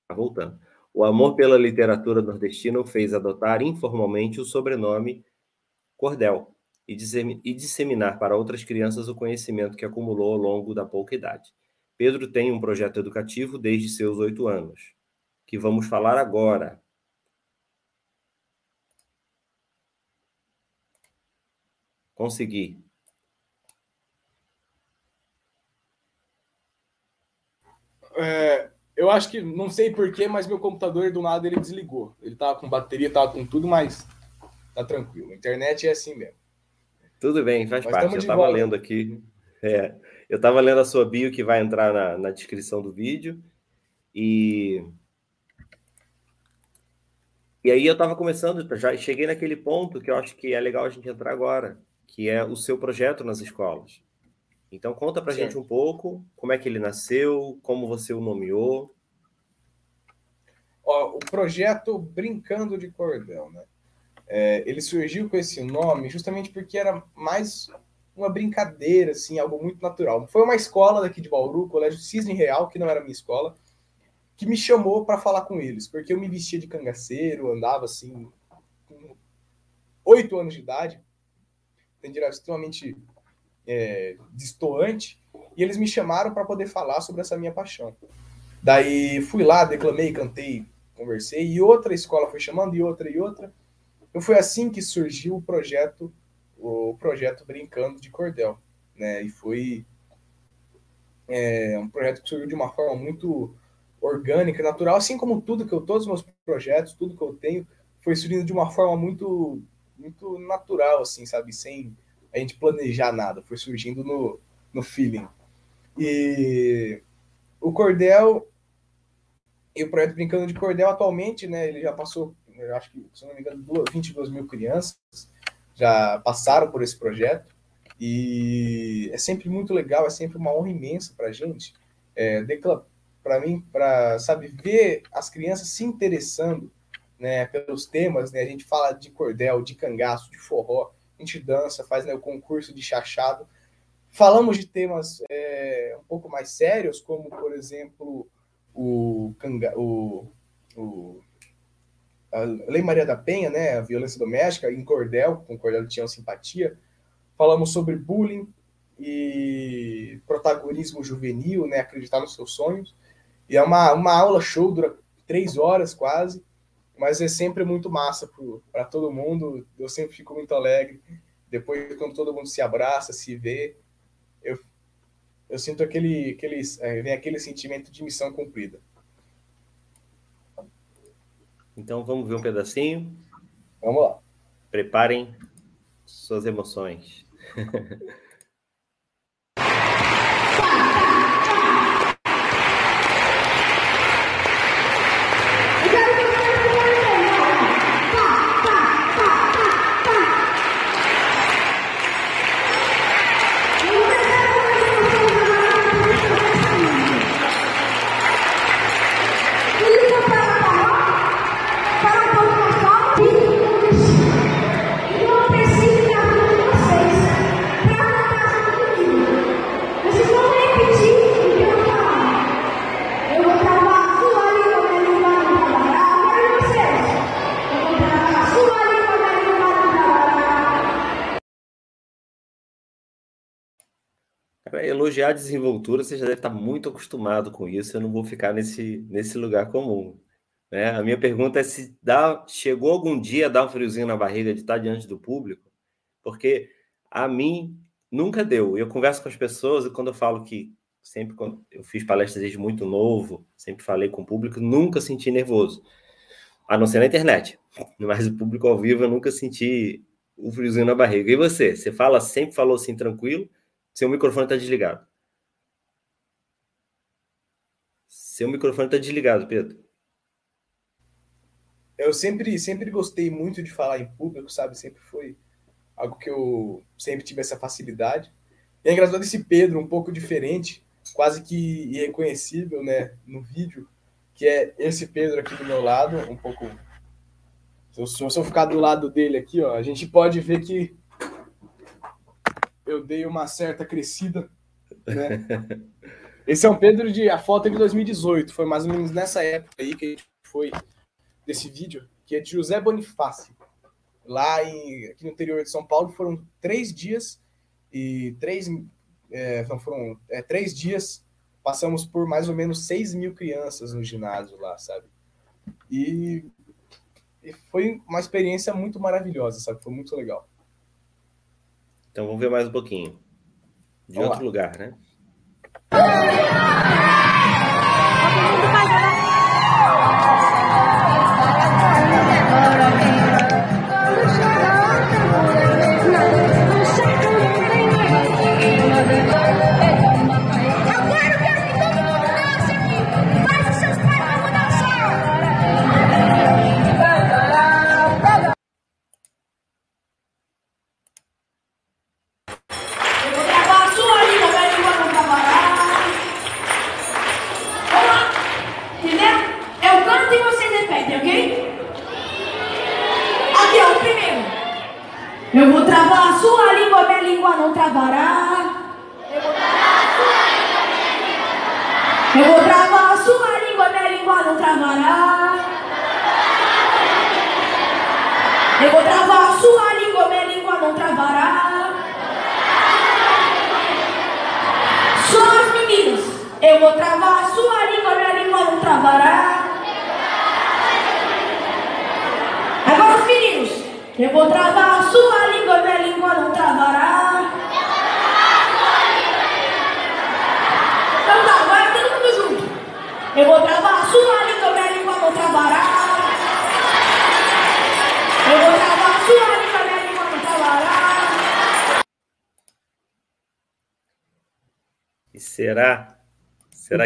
Speaker 1: Tá voltando. O amor pela literatura nordestina o fez adotar informalmente o sobrenome Cordel e disseminar para outras crianças o conhecimento que acumulou ao longo da pouca idade. Pedro tem um projeto educativo desde seus oito anos, que vamos falar agora. Consegui.
Speaker 2: É, eu acho que, não sei porquê, mas meu computador do nada ele desligou. Ele tava com bateria, tava com tudo, mas tá tranquilo. A internet é assim mesmo.
Speaker 1: Tudo bem, faz mas parte. Eu tava volta. lendo aqui. É, eu tava lendo a sua bio que vai entrar na, na descrição do vídeo. E. E aí eu tava começando, já cheguei naquele ponto que eu acho que é legal a gente entrar agora, que é o seu projeto nas escolas. Então conta para gente um pouco como é que ele nasceu, como você o nomeou.
Speaker 2: Ó, o projeto Brincando de Cordel, né? É, ele surgiu com esse nome justamente porque era mais uma brincadeira, assim, algo muito natural. Foi uma escola daqui de Bauru, o Colégio Cisne Real, que não era minha escola, que me chamou para falar com eles, porque eu me vestia de cangaceiro, andava assim, com oito anos de idade, entendi, era extremamente é, distoante, e eles me chamaram para poder falar sobre essa minha paixão. Daí fui lá, declamei, cantei, conversei, e outra escola foi chamando, e outra, e outra. Então foi assim que surgiu o projeto, o projeto Brincando de Cordel, né? E foi é, um projeto que surgiu de uma forma muito orgânica, natural, assim como tudo que eu, todos os meus projetos, tudo que eu tenho, foi surgindo de uma forma muito, muito natural, assim, sabe? Sem a gente planejar nada, foi surgindo no, no feeling. E o Cordel e o projeto Brincando de Cordel atualmente, né, ele já passou, eu acho que, se não me engano, 22 mil crianças já passaram por esse projeto e é sempre muito legal, é sempre uma honra imensa para a gente, é, para mim, para sabe ver as crianças se interessando, né, pelos temas, né, a gente fala de cordel, de cangaço, de forró, a gente dança, faz né, o concurso de chachado. Falamos de temas é, um pouco mais sérios, como, por exemplo, o, o, o a Lei Maria da Penha, né, a violência doméstica, em Cordel, com Cordel tinha simpatia. Falamos sobre bullying e protagonismo juvenil, né, acreditar nos seus sonhos. E é uma, uma aula show, dura três horas quase mas é sempre muito massa para todo mundo. Eu sempre fico muito alegre. Depois, quando todo mundo se abraça, se vê, eu, eu sinto aquele, aquele, é, vem aquele sentimento de missão cumprida.
Speaker 1: Então, vamos ver um pedacinho?
Speaker 2: Vamos lá.
Speaker 1: Preparem suas emoções. A desenvoltura, você já deve estar muito acostumado com isso. Eu não vou ficar nesse, nesse lugar comum. Né? A minha pergunta é se dá, chegou algum dia a dar um friozinho na barriga de estar diante do público, porque a mim nunca deu. Eu converso com as pessoas e quando eu falo que sempre quando eu fiz palestras desde muito novo, sempre falei com o público, nunca senti nervoso. A não ser na internet. Mas o público ao vivo eu nunca senti o friozinho na barriga. E você? Você fala, sempre falou assim tranquilo? Seu microfone está desligado. Seu microfone está desligado, Pedro.
Speaker 2: Eu sempre, sempre gostei muito de falar em público, sabe? Sempre foi algo que eu sempre tive essa facilidade. E é engraçado esse Pedro, um pouco diferente, quase que irreconhecível, né, no vídeo, que é esse Pedro aqui do meu lado, um pouco. Se eu, se eu ficar do lado dele aqui, ó, a gente pode ver que eu dei uma certa crescida, né? Esse é um Pedro de a foto é de 2018, foi mais ou menos nessa época aí que a gente foi desse vídeo, que é de José Bonifácio. Lá em, aqui no interior de São Paulo foram três dias e três é, não foram é, três dias passamos por mais ou menos 6 mil crianças no ginásio lá, sabe? E, e, foi uma experiência muito maravilhosa, sabe? Foi muito legal.
Speaker 1: Então vamos ver mais um pouquinho. De vamos outro lá. lugar, né? Yeah.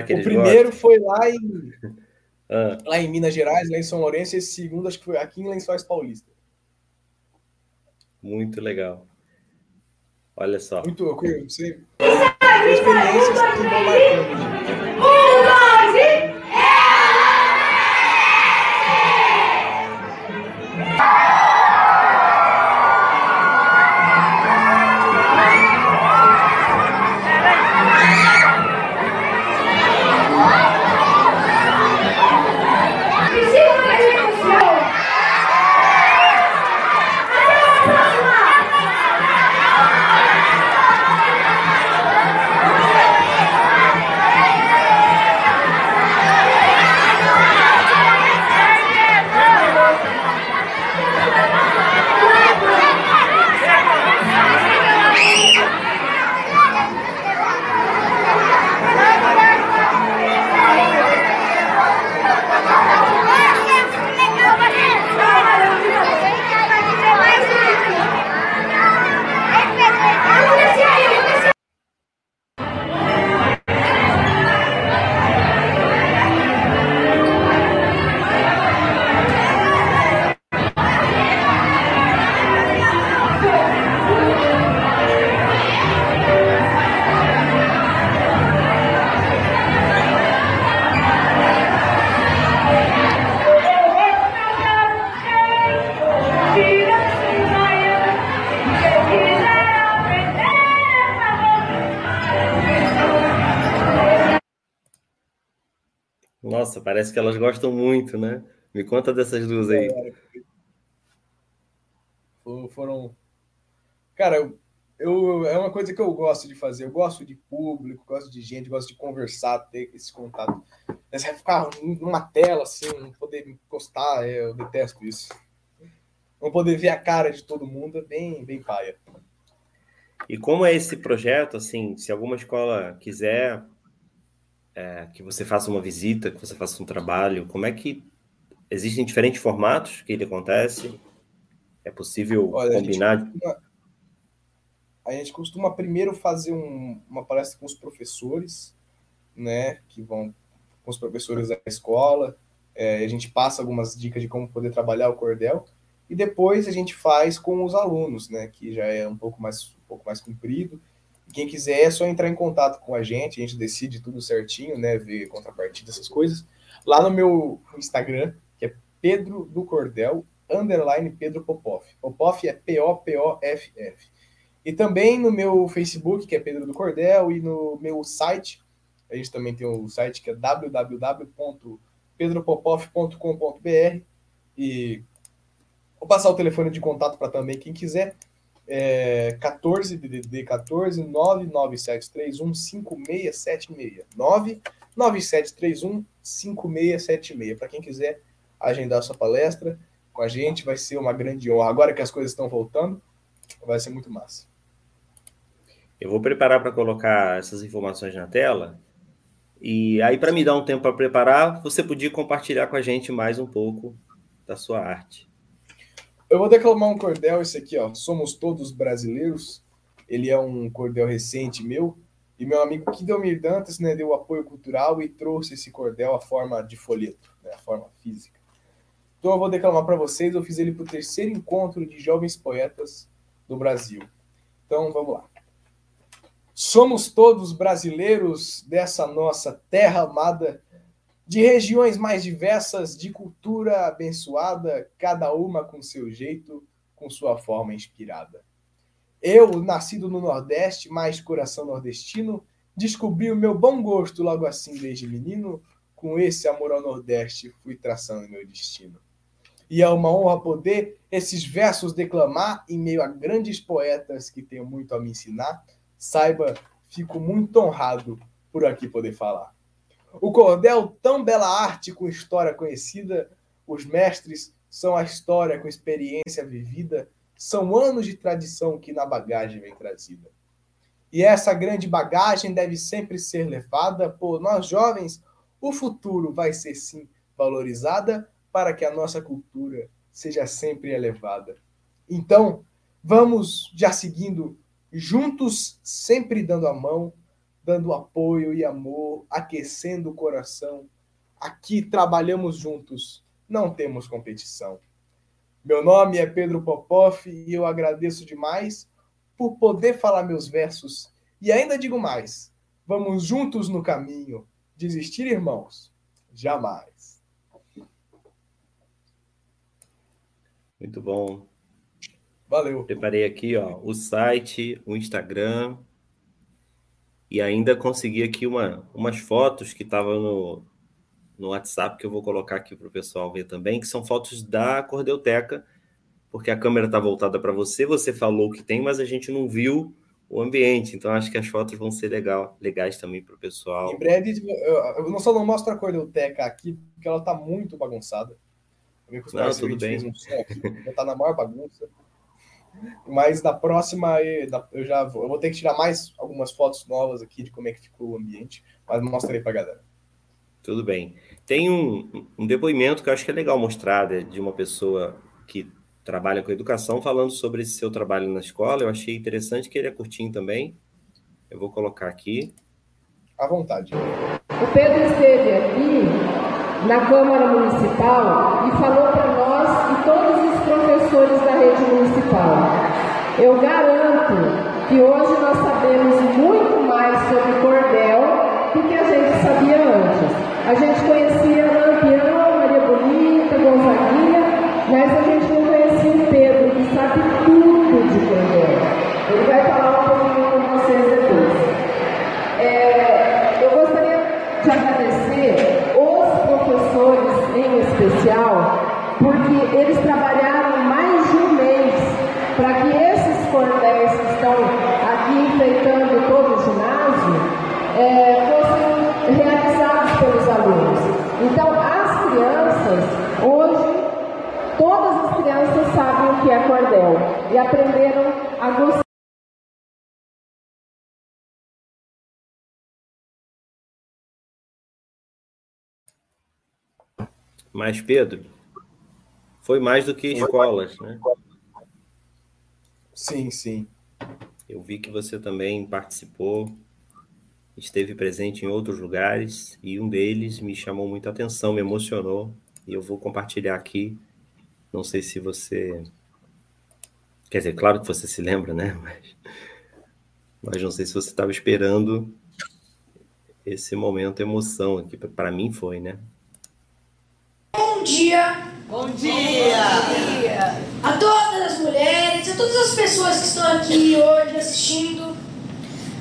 Speaker 1: Que
Speaker 2: O primeiro gostam? foi lá em, ah. lá em Minas Gerais, lá em São Lourenço, e esse segundo acho que foi aqui em Lençóis Paulista.
Speaker 1: Muito legal. Olha só.
Speaker 2: Muito, eu sei. Experiências que vão marcando.
Speaker 1: Parece que elas gostam muito, né? Me conta dessas duas aí.
Speaker 2: Foram. Cara, eu, eu, é uma coisa que eu gosto de fazer. Eu gosto de público, gosto de gente, gosto de conversar, ter esse contato. Mas é ficar numa tela assim, não poder encostar, é, eu detesto isso. Não poder ver a cara de todo mundo é bem, bem paia.
Speaker 1: E como é esse projeto, assim, se alguma escola quiser é, que você faça uma visita, que você faça um trabalho, como é que existem diferentes formatos que ele acontece? É possível Olha, combinar?
Speaker 2: A gente, costuma, a gente costuma primeiro fazer um, uma palestra com os professores, né, que vão com os professores da escola, é, a gente passa algumas dicas de como poder trabalhar o cordel, e depois a gente faz com os alunos, né, que já é um pouco mais, um pouco mais comprido, quem quiser é só entrar em contato com a gente, a gente decide tudo certinho, né? Ver contrapartida, essas coisas. Lá no meu Instagram, que é Pedro do Cordel, underline Pedro Popov. Popov é P-O-P-O-F-F. E também no meu Facebook, que é Pedro do Cordel, e no meu site, a gente também tem o site que é www.pedropopov.com.br e vou passar o telefone de contato para também quem quiser é, 14 DDD 14 99731 5676 99731 5676 para quem quiser agendar sua palestra com a gente vai ser uma grande honra. Agora que as coisas estão voltando vai ser muito massa.
Speaker 1: Eu vou preparar para colocar essas informações na tela. E aí para me dar um tempo para preparar você podia compartilhar com a gente mais um pouco da sua arte
Speaker 2: eu vou declamar um cordel, esse aqui, ó. Somos todos brasileiros. Ele é um cordel recente meu. E meu amigo Kidomir Dantas né, deu apoio cultural e trouxe esse cordel à forma de folheto, né, a forma física. Então eu vou declamar para vocês. Eu fiz ele para o terceiro encontro de jovens poetas do Brasil. Então vamos lá. Somos todos brasileiros dessa nossa terra amada de regiões mais diversas, de cultura abençoada, cada uma com seu jeito, com sua forma inspirada. Eu, nascido no Nordeste, mais coração nordestino, descobri o meu bom gosto logo assim desde menino, com esse amor ao Nordeste fui traçando meu destino. E é uma honra poder esses versos declamar em meio a grandes poetas que tenho muito a me ensinar. Saiba, fico muito honrado por aqui poder falar. O cordel, tão bela arte com história conhecida, os mestres são a história com experiência vivida, são anos de tradição que na bagagem vem trazida. E essa grande bagagem deve sempre ser levada por nós jovens. O futuro vai ser sim valorizada para que a nossa cultura seja sempre elevada. Então, vamos já seguindo juntos, sempre dando a mão, dando apoio e amor, aquecendo o coração. Aqui trabalhamos juntos, não temos competição. Meu nome é Pedro Popov e eu agradeço demais por poder falar meus versos. E ainda digo mais: vamos juntos no caminho. Desistir, irmãos? Jamais.
Speaker 1: Muito bom.
Speaker 2: Valeu.
Speaker 1: Preparei aqui ó, o site, o Instagram, e ainda consegui aqui uma, umas fotos que estavam no, no WhatsApp, que eu vou colocar aqui para o pessoal ver também, que são fotos da Cordeuteca, porque a câmera está voltada para você, você falou que tem, mas a gente não viu o ambiente, então acho que as fotos vão ser legal, legais também para o pessoal.
Speaker 2: Em breve, eu não só não mostro a Cordeuteca aqui, porque ela está muito bagunçada.
Speaker 1: Eu não, tudo bem.
Speaker 2: Está na maior bagunça. Mas na próxima eu já vou, eu vou ter que tirar mais algumas fotos novas aqui de como é que ficou o ambiente, mas mostrarei para a galera.
Speaker 1: Tudo bem. Tem um, um depoimento que eu acho que é legal mostrar de uma pessoa que trabalha com educação falando sobre esse seu trabalho na escola. Eu achei interessante que ele é curtinho também. Eu vou colocar aqui.
Speaker 2: À vontade.
Speaker 13: O Pedro esteve aqui na Câmara Municipal e falou Eu garanto que hoje nós sabemos muito mais sobre cordel do que a gente sabia antes. A gente conhecia Lampião, Maria Bonita, Gonzaguinha, mas a gente não conhecia o Pedro, que sabe tudo de cordel. Ele vai falar um pouquinho com vocês depois. É, eu gostaria de agradecer os professores em especial, porque eles trabalharam mais de um mês para que cordéis que estão aqui enfeitando todo o ginásio é, fossem realizados pelos alunos. Então, as crianças, hoje, todas as crianças sabem o que é cordel e aprenderam a gostar.
Speaker 1: Mas, Pedro, foi mais do que escolas, né?
Speaker 2: Sim, sim.
Speaker 1: Eu vi que você também participou, esteve presente em outros lugares e um deles me chamou muita atenção, me emocionou e eu vou compartilhar aqui. Não sei se você. Quer dizer, claro que você se lembra, né? Mas, mas não sei se você estava esperando esse momento emoção aqui. Para mim foi, né?
Speaker 12: Bom dia.
Speaker 14: Bom dia.
Speaker 12: A todas as mulheres, a todas as pessoas que estão aqui hoje assistindo,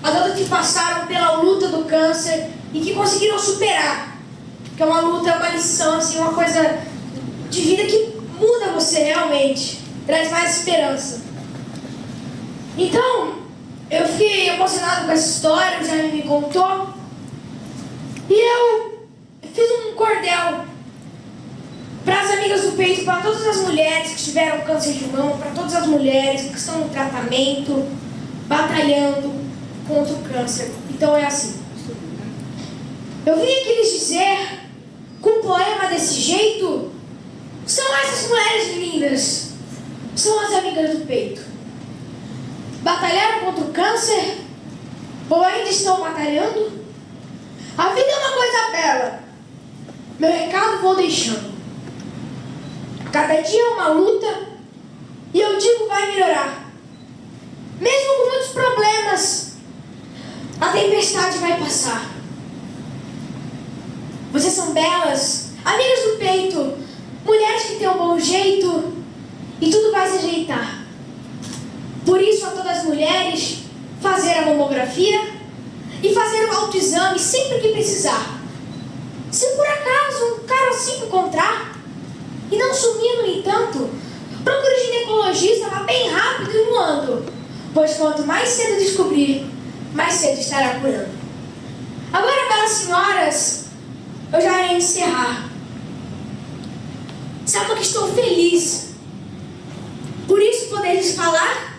Speaker 12: a todas que passaram pela luta do câncer e que conseguiram superar. Que é uma luta, é uma lição, assim, uma coisa de vida que muda você realmente, traz mais esperança. Então, eu fiquei emocionado com essa história, o Jaime me contou. E eu fiz um cordel para as amigas do peito, para todas as mulheres que tiveram câncer de mama, para todas as mulheres que estão no tratamento, batalhando contra o câncer. Então é assim. Eu vim aqui lhes dizer, com um poema desse jeito, são essas mulheres lindas, são as amigas do peito. Batalharam contra o câncer, ou ainda estão batalhando? A vida é uma coisa bela. Meu recado vou deixando. Cada dia é uma luta e eu digo vai melhorar. Mesmo com muitos problemas, a tempestade vai passar. Vocês são belas, amigas do peito, mulheres que têm um bom jeito e tudo vai se ajeitar. Por isso, a todas as mulheres, fazer a mamografia e fazer o autoexame sempre que precisar. Se por acaso um cara assim encontrar e não sumir, no entanto, procure o ginecologista lá bem rápido e voando, pois quanto mais cedo descobrir, mais cedo estará curando. Agora, belas senhoras, eu já irei encerrar. Sabe que estou feliz por isso poder lhes falar?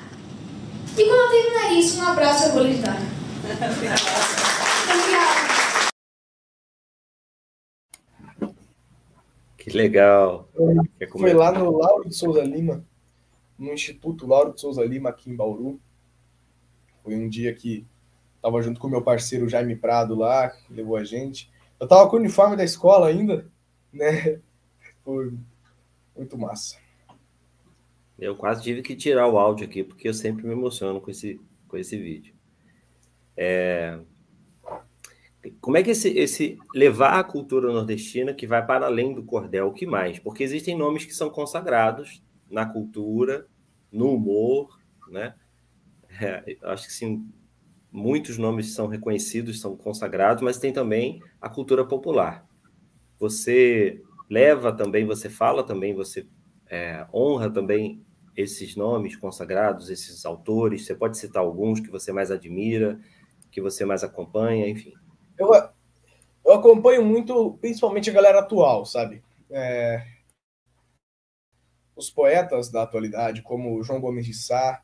Speaker 12: E quando eu terminar isso, um abraço eu vou lhes dar. Obrigada.
Speaker 1: Que legal.
Speaker 2: Foi
Speaker 1: comentar?
Speaker 2: lá no Lauro de Souza Lima, no Instituto Lauro de Souza Lima, aqui em Bauru. Foi um dia que tava junto com o meu parceiro Jaime Prado lá, que levou a gente. Eu tava com o uniforme da escola ainda, né? Foi muito massa.
Speaker 1: Eu quase tive que tirar o áudio aqui, porque eu sempre me emociono com esse, com esse vídeo. É, Como é que esse, esse levar a cultura nordestina que vai para além do cordel, o que mais? Porque existem nomes que são consagrados na cultura, no humor, né? É, acho que sim, muitos nomes são reconhecidos, são consagrados, mas tem também a cultura popular. Você leva também, você fala também, você é, honra também esses nomes consagrados, esses autores. Você pode citar alguns que você mais admira, que você mais acompanha, enfim.
Speaker 2: Eu, eu acompanho muito, principalmente a galera atual, sabe? É, os poetas da atualidade, como João Gomes de Sá,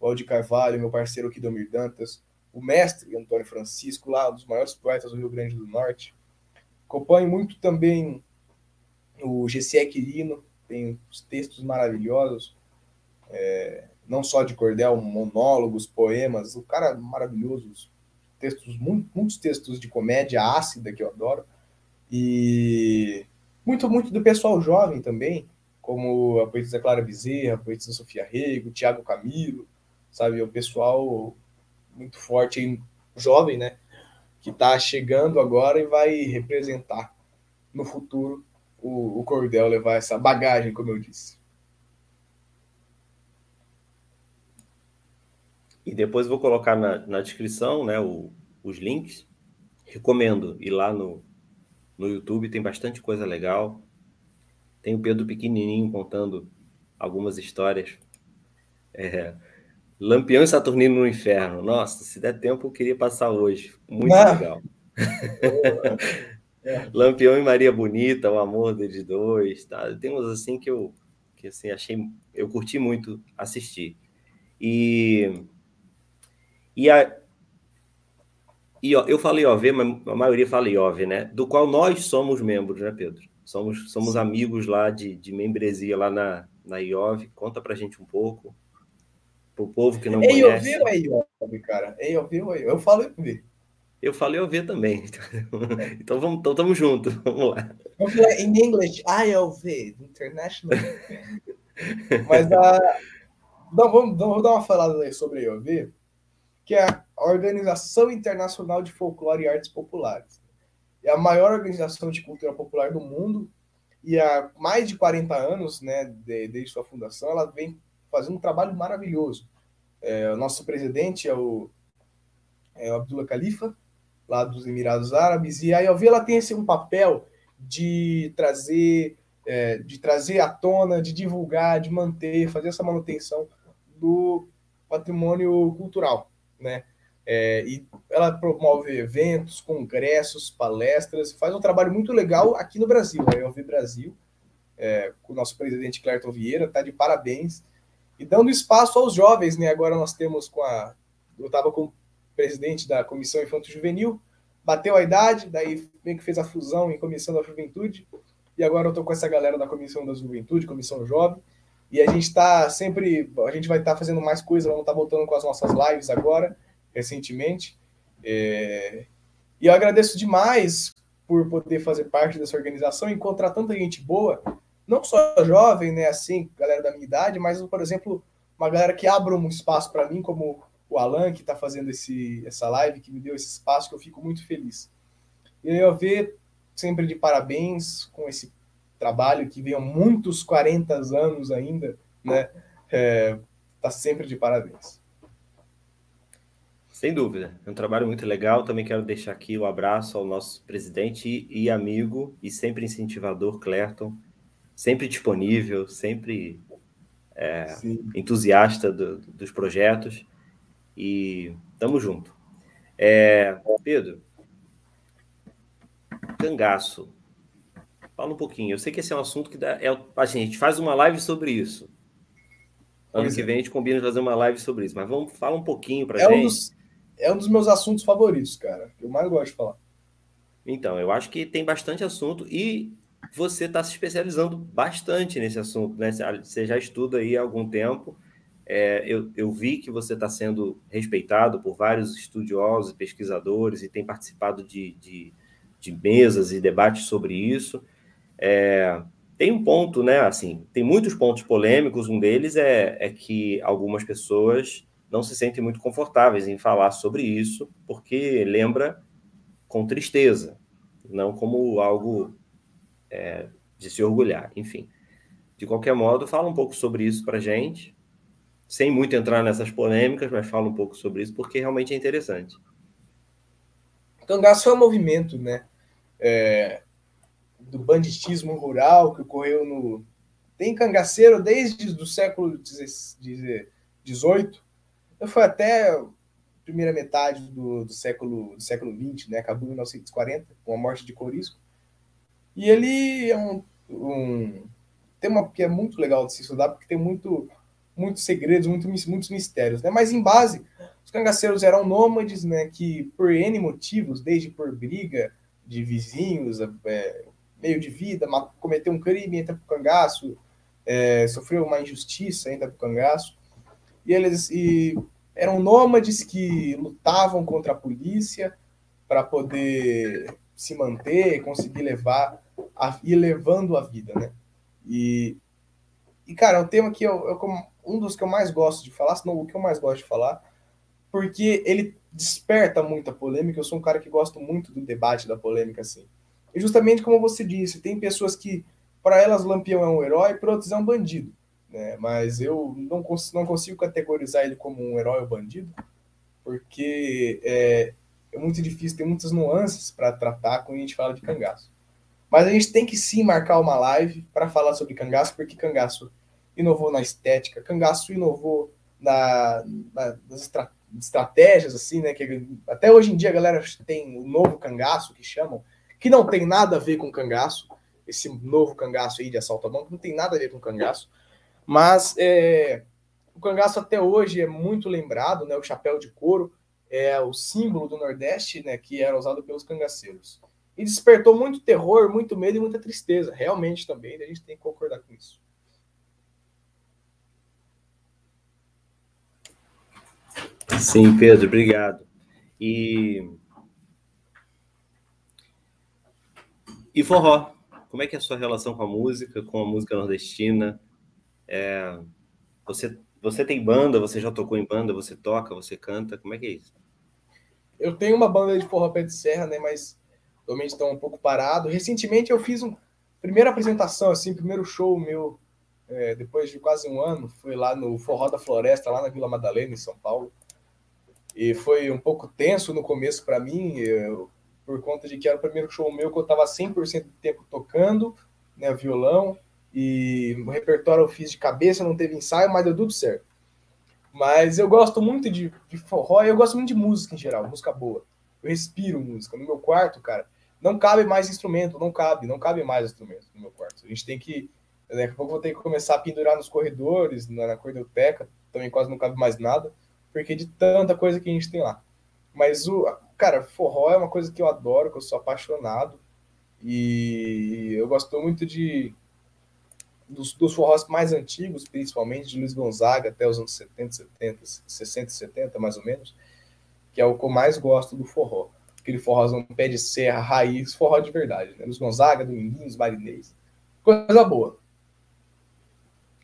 Speaker 2: Valdir Carvalho, meu parceiro Kidomir Dantas, o mestre Antônio Francisco, lá, um dos maiores poetas do Rio Grande do Norte. Acompanho muito também o GCE Quirino, tem os textos maravilhosos, é, não só de cordel, monólogos, poemas, o cara é maravilhoso, textos, muito, muitos textos de comédia ácida que eu adoro, e muito, muito do pessoal jovem também, como a poetisa Clara Bezerra, a poetisa Sofia Rego, Tiago Camilo, sabe, o pessoal muito forte, jovem, né, que está chegando agora e vai representar no futuro o, o cordel, levar essa bagagem, como eu disse.
Speaker 1: E depois vou colocar na, na descrição né, o, os links. Recomendo ir lá no, no YouTube, tem bastante coisa legal. Tem o Pedro Pequenininho contando algumas histórias. É, Lampião e Saturnino no Inferno. Nossa, se der tempo, eu queria passar hoje. Muito
Speaker 2: Ah.
Speaker 1: legal. Lampião e Maria Bonita, o amor deles dois. Tá? Tem uns assim que eu que, assim, achei. Eu curti muito assistir. E, e, a, e ó, eu falei OV, mas a maioria fala IOV, né? Do qual nós somos membros, né, Pedro? Somos, somos amigos lá de, de membresia lá na, na IOV. Conta pra gente um pouco. Pro povo que não
Speaker 2: é
Speaker 1: conhece.
Speaker 2: IOV ou é IOV, cara? É IOV ou é IOV? Eu falo IOV.
Speaker 1: Eu falei OV também. Então vamos, então estamos juntos. Vamos lá.
Speaker 2: Em inglês, IOV, International. Mas a. Não, vamos, vamos dar uma falada aí sobre IOV, que é a Organização Internacional de Folclore e Artes Populares. É a maior organização de cultura popular do mundo e há mais de 40 anos, né, desde sua fundação, ela vem fazendo um trabalho maravilhoso. É, o nosso presidente é o, é o Abdullah Khalifa, lá dos Emirados Árabes, e a IOV ela tem esse um papel de trazer é, de trazer à tona, de divulgar, de manter, fazer essa manutenção do patrimônio cultural, né? É, e ela promove eventos, congressos, palestras, faz um trabalho muito legal aqui no Brasil, a IOV Brasil, é, com o nosso presidente Clerton Vieira, está de parabéns, e dando espaço aos jovens, né? Agora nós temos com a. Eu estava com o presidente da Comissão Infanto Juvenil, bateu a idade, daí meio que fez a fusão em Comissão da Juventude, e agora eu estou com essa galera da Comissão da Juventude, Comissão Jovem, e a gente está sempre, a gente vai estar tá fazendo mais coisas, vamos estar tá voltando com as nossas lives agora, recentemente. É... E eu agradeço demais por poder fazer parte dessa organização encontrar tanta gente boa, não só jovem, né, assim, galera da minha idade, mas, por exemplo, uma galera que abra um espaço para mim, como o Alan, que está fazendo esse, essa live, que me deu esse espaço, que eu fico muito feliz. E eu ver sempre de parabéns com esse trabalho que há muitos 40 anos ainda, né? É, tá sempre de parabéns.
Speaker 1: Sem dúvida, é um trabalho muito legal. Também quero deixar aqui o um abraço ao nosso presidente e amigo e sempre incentivador, Clerton, sempre disponível, sempre é, entusiasta do, dos projetos e tamo junto. É, Pedro, cangaço. Fala um pouquinho. Eu sei que esse é um assunto que dá. É, assim, a gente faz uma live sobre isso. Ano pois que é. vem a gente combina de fazer uma live sobre isso. Mas vamos falar um pouquinho para
Speaker 2: é
Speaker 1: gente.
Speaker 2: Um dos, é um dos meus assuntos favoritos, cara. Que eu mais gosto de falar.
Speaker 1: Então, eu acho que tem bastante assunto e você está se especializando bastante nesse assunto, né? Você já estuda aí há algum tempo. É, eu, eu, vi que você está sendo respeitado por vários estudiosos e pesquisadores e tem participado de, de de mesas e debates sobre isso. É, tem um ponto, né? Assim, tem muitos pontos polêmicos. Um deles é, é que algumas pessoas não se sentem muito confortáveis em falar sobre isso, porque lembra com tristeza, não como algo é, de se orgulhar. Enfim, de qualquer modo, fala um pouco sobre isso para gente, sem muito entrar nessas polêmicas, mas fala um pouco sobre isso porque realmente é interessante.
Speaker 2: Cangaço é um movimento, né? É, do banditismo rural que ocorreu no. Tem cangaceiro desde o século XVIII, foi até a primeira metade do, do século do século XX, né? Acabou em 1940, com a morte de Corisco. E ele é um, um tema que é muito legal de se estudar, porque tem muito, muitos segredos, muito, muitos mistérios, né? Mas em base, os cangaceiros eram nômades, né, que por N motivos, desde por briga de vizinhos, é, meio de vida, cometeu um crime, entra pro cangaço, é, sofreu uma injustiça, entra pro cangaço, e eles e eram nômades que lutavam contra a polícia para poder se manter, conseguir levar, a, ir levando a vida, né? E, e cara, é um tema que eu, eu, um dos que eu mais gosto de falar, se não o que eu mais gosto de falar, porque ele desperta muita polêmica. Eu sou um cara que gosto muito do debate, da polêmica, assim. E justamente como você disse, tem pessoas que, para elas, Lampião é um herói, para outros é um bandido. Né? Mas eu não, cons não consigo categorizar ele como um herói ou bandido, porque é, é muito difícil, tem muitas nuances para tratar quando a gente fala de cangaço. Mas a gente tem que sim marcar uma live para falar sobre cangaço, porque cangaço inovou na estética, cangaço inovou na, na, nas estratégias estratégias, assim, né? Que até hoje em dia a galera tem o novo cangaço que chamam, que não tem nada a ver com cangaço. Esse novo cangaço aí de assalto a banco não tem nada a ver com cangaço. Mas é, O cangaço até hoje é muito lembrado, né? O chapéu de couro é o símbolo do Nordeste, né? Que era usado pelos cangaceiros. E despertou muito terror, muito medo e muita tristeza. Realmente também, a gente tem que concordar com isso.
Speaker 1: Sim, Pedro, obrigado. E e forró, como é que é a sua relação com a música, com a música nordestina? É, você você tem banda, você já tocou em banda, você toca, você canta, como é que é isso?
Speaker 2: Eu tenho uma banda de forró pé de serra, né, mas atualmente estão um pouco parado. Recentemente eu fiz uma primeira apresentação, assim, primeiro show meu, é, depois de quase um ano, foi lá no Forró da Floresta, lá na Vila Madalena, em São Paulo. E foi um pouco tenso no começo para mim, eu, por conta de que era o primeiro show meu que eu estava 100% do tempo tocando, né, violão, e o repertório eu fiz de cabeça, não teve ensaio, mas deu tudo certo. Mas eu gosto muito de, de forró e eu gosto muito de música em geral, música boa. Eu respiro música. No meu quarto, cara, não cabe mais instrumento, não cabe, não cabe mais instrumento no meu quarto. A gente tem que. Daqui a pouco vou ter que começar a pendurar nos corredores, na, na cordoteca, também quase não cabe mais nada, porque de tanta coisa que a gente tem lá. Mas o. Cara, forró é uma coisa que eu adoro, que eu sou apaixonado. E eu gosto muito de, dos, dos forrós mais antigos, principalmente de Luiz Gonzaga até os anos 70, 70, 60 70, mais ou menos, que é o que eu mais gosto do forró. Aquele forrozão pé de serra, raiz, forró de verdade. Né? Luiz Gonzaga, Dominguinhos, Marinês. Coisa boa.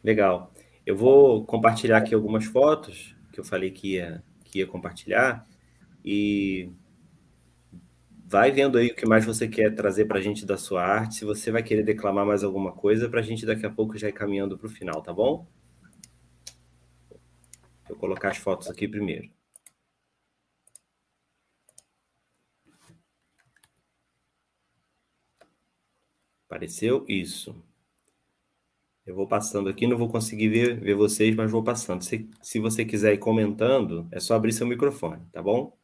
Speaker 1: Legal. Eu vou compartilhar aqui algumas fotos que eu falei que ia, que ia compartilhar. E vai vendo aí o que mais você quer trazer para a gente da sua arte. Se você vai querer declamar mais alguma coisa, para a gente daqui a pouco já ir caminhando para o final, tá bom? Vou colocar as fotos aqui primeiro. Apareceu? Isso. Eu vou passando aqui, não vou conseguir ver, ver vocês, mas vou passando. Se, se você quiser ir comentando, é só abrir seu microfone, tá bom?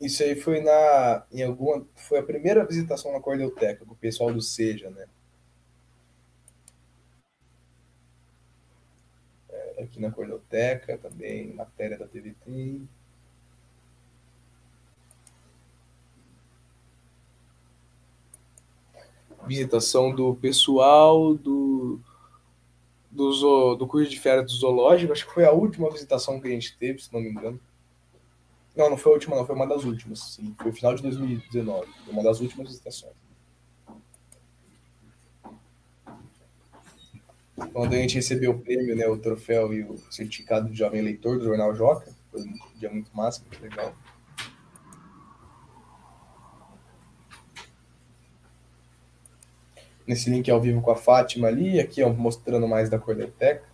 Speaker 2: Isso aí foi na em alguma foi a primeira visitação na Cordelteca com o pessoal do Seja, né? É, aqui na Cordelteca também, matéria da TVT. Visitação do pessoal do do, do curso de férias do zoológico, acho que foi a última visitação que a gente teve, se não me engano. Não, não foi a última, não, foi uma das últimas. Sim, foi o final de 2019. Foi uma das últimas visitações. Quando a gente recebeu o prêmio, né, o troféu e o certificado de jovem leitor do Jornal Joca, foi um dia muito massa, muito legal. Nesse link ao vivo com a Fátima ali, aqui ó, mostrando mais da Cordeteca.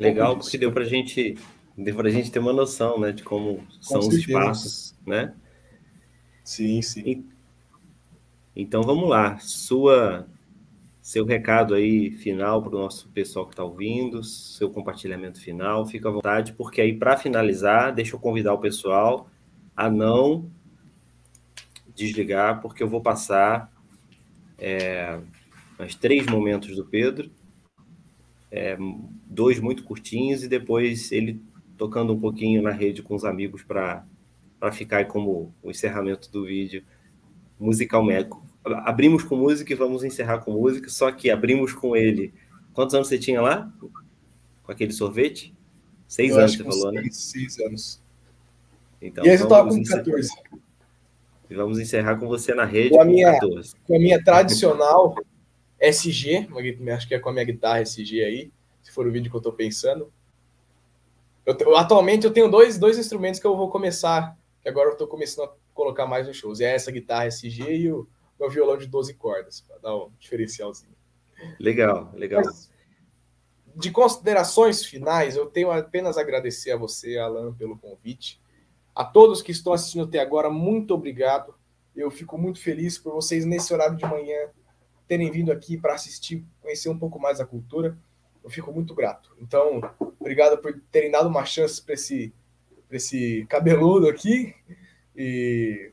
Speaker 1: Legal, porque deu para gente, deu pra gente ter uma noção, né, de como são os espaços, né?
Speaker 2: Sim, sim.
Speaker 1: Então vamos lá, sua seu recado aí final para o nosso pessoal que está ouvindo, seu compartilhamento final, fica à vontade, porque aí para finalizar, deixa eu convidar o pessoal a não desligar, porque eu vou passar é, mais três momentos do Pedro é, dois muito curtinhos e depois ele tocando um pouquinho na rede com os amigos para ficar como o encerramento do vídeo musicalmente. Abrimos com música e vamos encerrar com música, só que abrimos com ele. Quantos anos você tinha lá? Com aquele sorvete? Seis
Speaker 2: Eu
Speaker 1: anos,
Speaker 2: você
Speaker 1: falou,
Speaker 2: seis,
Speaker 1: né?
Speaker 2: Seis anos.
Speaker 1: Então,
Speaker 2: e aí eu tava
Speaker 1: vamos
Speaker 2: com
Speaker 1: encerrar-
Speaker 2: 14.
Speaker 1: E vamos encerrar com você na rede
Speaker 2: Com a
Speaker 1: com
Speaker 2: minha,
Speaker 1: 14.
Speaker 2: com a minha tradicional SG, acho que é com a minha guitarra SG aí, se for o vídeo que eu tô pensando. Eu te- atualmente eu tenho dois, dois instrumentos que eu vou começar, que agora eu tô começando a colocar mais nos shows. É essa guitarra SG e o meu violão de 12 cordas, para dar um diferencialzinho.
Speaker 1: Legal, legal.
Speaker 2: Mas, de considerações finais, eu tenho apenas a agradecer a você, Alan, pelo convite. A todos que estão assistindo até agora, muito obrigado. Eu fico muito feliz por vocês, nesse horário de manhã, terem vindo aqui para assistir, conhecer um pouco mais a cultura. Eu fico muito grato. Então, obrigado por terem dado uma chance para esse esse cabeludo aqui. E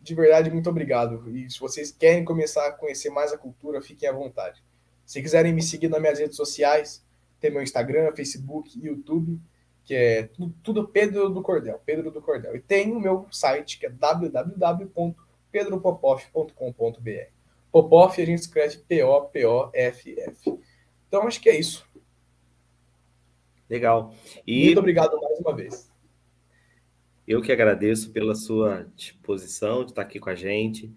Speaker 2: de verdade, muito obrigado. E se vocês querem começar a conhecer mais a cultura, fiquem à vontade. Se quiserem me seguir nas minhas redes sociais, tem meu Instagram, Facebook, YouTube, que é tudo, tudo Pedro do Cordel, Pedro do Cordel. E tem o meu site, que é www.pedropopoff.com.br. Popoff a gente escreve P-O-P-O-F-F. Então acho que é isso.
Speaker 1: Legal. E
Speaker 2: Muito obrigado mais uma vez.
Speaker 1: eu que agradeço pela sua disposição de estar aqui com a gente,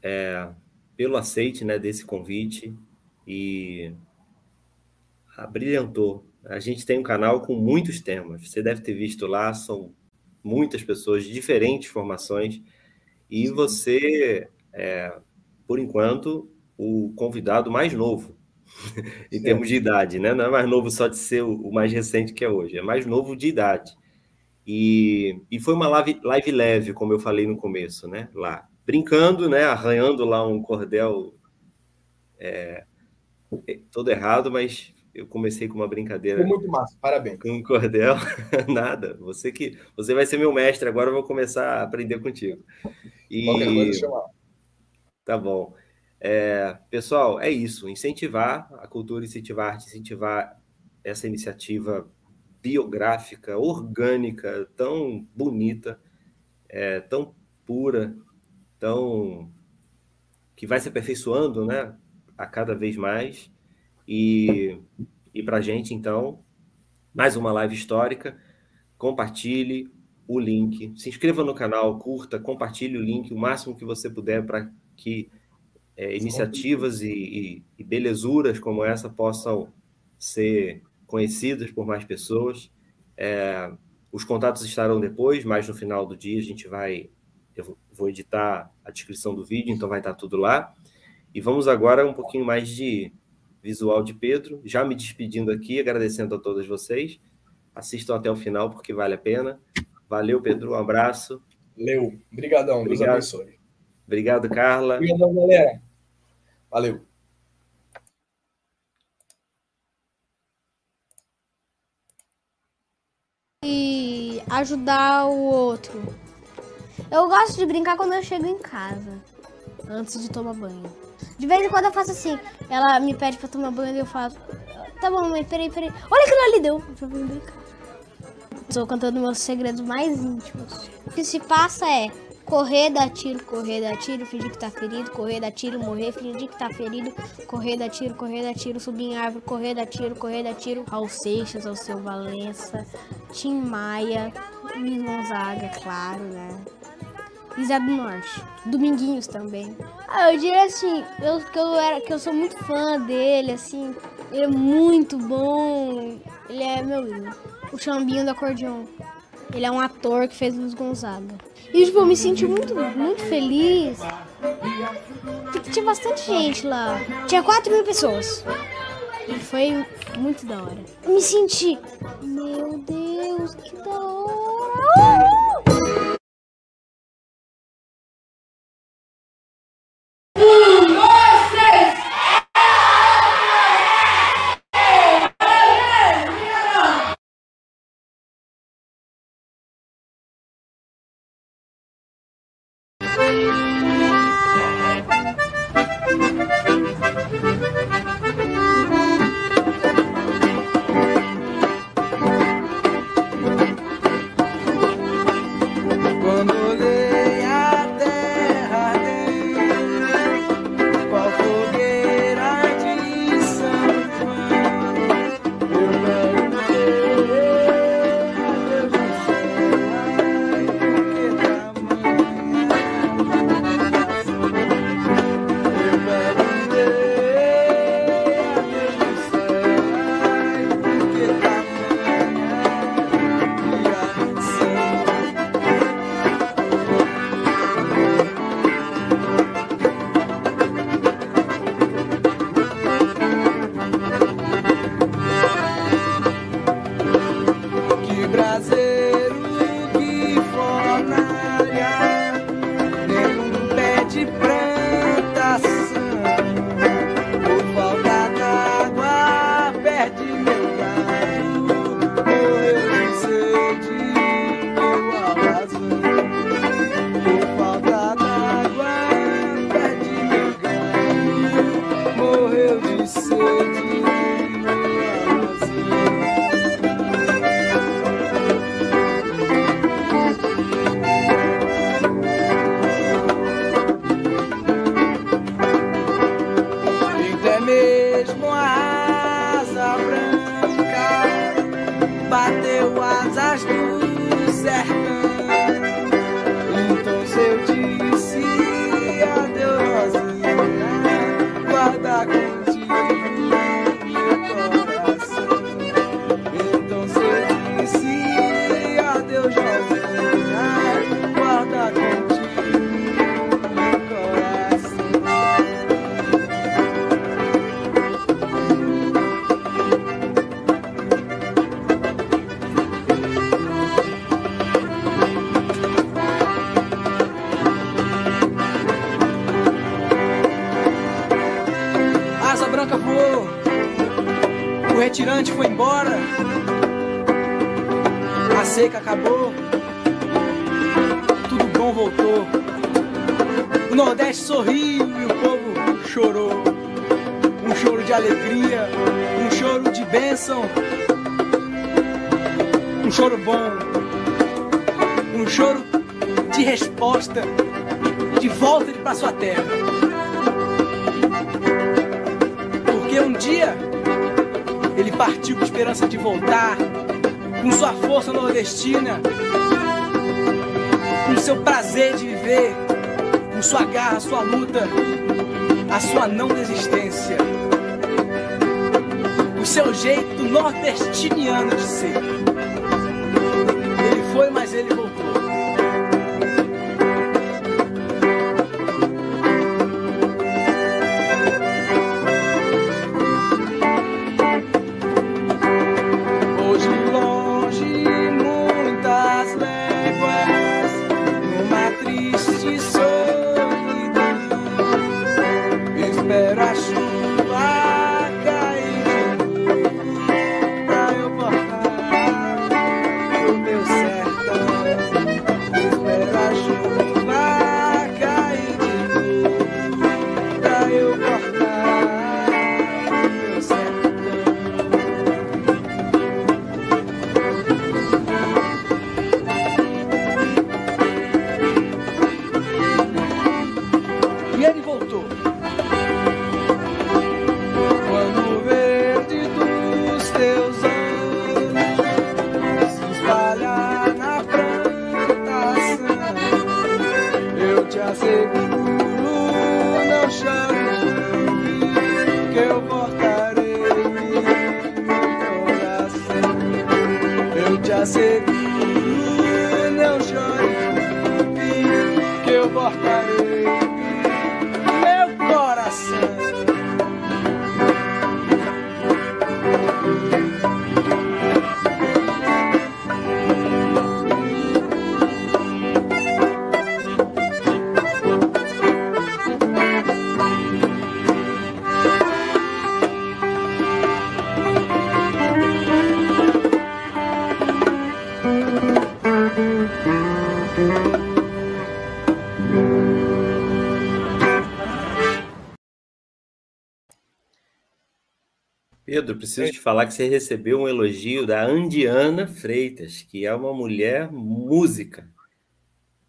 Speaker 1: é, pelo aceite né, desse convite e brilhantou. A gente tem um canal com muitos temas. Você deve ter visto lá, são muitas pessoas de diferentes formações e você, é, por enquanto, o convidado mais novo em
Speaker 2: Certo.
Speaker 1: termos de idade, né? Não é mais novo só de ser o o mais recente que é hoje, é mais novo de idade. E, e foi uma live, live leve, como eu falei no começo, né? Lá, brincando, né? Arranhando lá um cordel é, todo errado, mas eu comecei com uma brincadeira
Speaker 2: Foi muito massa, parabéns.
Speaker 1: com um cordel. Nada, você que você vai ser meu mestre agora, eu vou começar a aprender contigo. E
Speaker 2: Qualquer coisa, chamar.
Speaker 1: Tá bom. É, pessoal, é isso. Incentivar a cultura, incentivar a arte, incentivar essa iniciativa biográfica, orgânica, tão bonita, é, tão pura, tão que vai se aperfeiçoando, né, a cada vez mais. E, e para gente, então, mais uma live histórica. Compartilhe o link, se inscreva no canal, curta, compartilhe o link o máximo que você puder para que é, iniciativas e, e, e belezuras como essa possam ser conhecidas por mais pessoas. É, os contatos estarão depois, mas no final do dia a gente vai. Eu vou editar a descrição do vídeo, então vai estar tudo lá. E vamos agora um pouquinho mais de visual de Pedro. Já me despedindo aqui, agradecendo a todos vocês. Assistam até o final, porque vale a pena. Valeu, Pedro. Um abraço.
Speaker 2: Valeu. Obrigadão. Deus
Speaker 1: Obrigado.
Speaker 2: abençoe.
Speaker 1: Obrigado, Carla.
Speaker 2: Obrigadão, galera. Valeu.
Speaker 12: E ajudar o outro. Eu gosto de brincar quando eu chego em casa, antes de tomar banho. De vez em quando eu faço assim, ela me pede pra tomar banho e eu falo, tá bom, mãe, peraí, peraí. Olha aquilo ali, deu pra vir brincar. Estou contando meus segredos mais íntimos. O que se passa é correr, dar tiro, correr, dar tiro, fingir que tá ferido, correr, dar tiro, morrer, fingir que tá ferido, correr, dar tiro, correr, dar tiro, subir em árvore, correr, dar tiro, correr, dar tiro. Raul Seixas, Alceu Valença, Tim Maia, Luiz Gonzaga, claro, né? E Zé do Norte. Dominguinhos também. Ah, eu diria assim, eu, que, eu era, que eu sou muito fã dele, assim. Ele é muito bom. Ele é meu ídolo. O Chambinho do acordeon. Ele é um ator que fez Luiz Gonzaga. E, tipo, eu me senti muito, muito feliz. Porque tinha bastante gente lá. Tinha 4 mil pessoas. E foi muito da hora. Eu me senti, meu Deus, que da hora.
Speaker 4: Acabou, não desistência, o seu jeito nordestiniano de ser.
Speaker 1: Pedro, preciso te falar que você recebeu um elogio da Andiana Freitas, que é uma mulher música.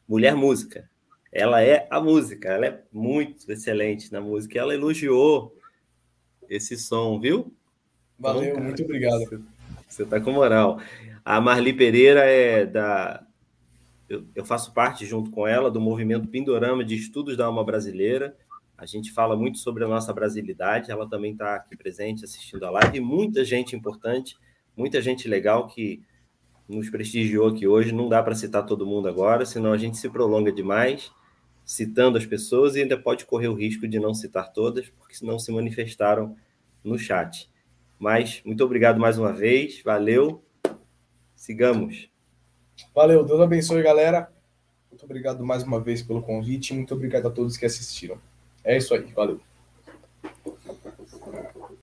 Speaker 1: Mulher música. Ela é a música, ela é muito excelente na música. Ela elogiou esse som, viu?
Speaker 2: Valeu,
Speaker 1: Então, cara,
Speaker 2: muito obrigado.
Speaker 1: Você, você tá com moral. A Marli Pereira é da. Eu, eu faço parte, junto com ela, do movimento Pindorama de Estudos da Alma Brasileira. A gente fala muito sobre a nossa brasilidade. Ela também está aqui presente, assistindo a live. Muita gente importante, muita gente legal que nos prestigiou aqui hoje. Não dá para citar todo mundo agora, senão a gente se prolonga demais citando as pessoas e ainda pode correr o risco de não citar todas, porque senão se manifestaram no chat. Mas muito obrigado mais uma vez, valeu. Sigamos.
Speaker 2: Valeu, Deus abençoe, galera. Muito obrigado mais uma vez pelo convite. Muito obrigado a todos que assistiram. É isso aí, valeu.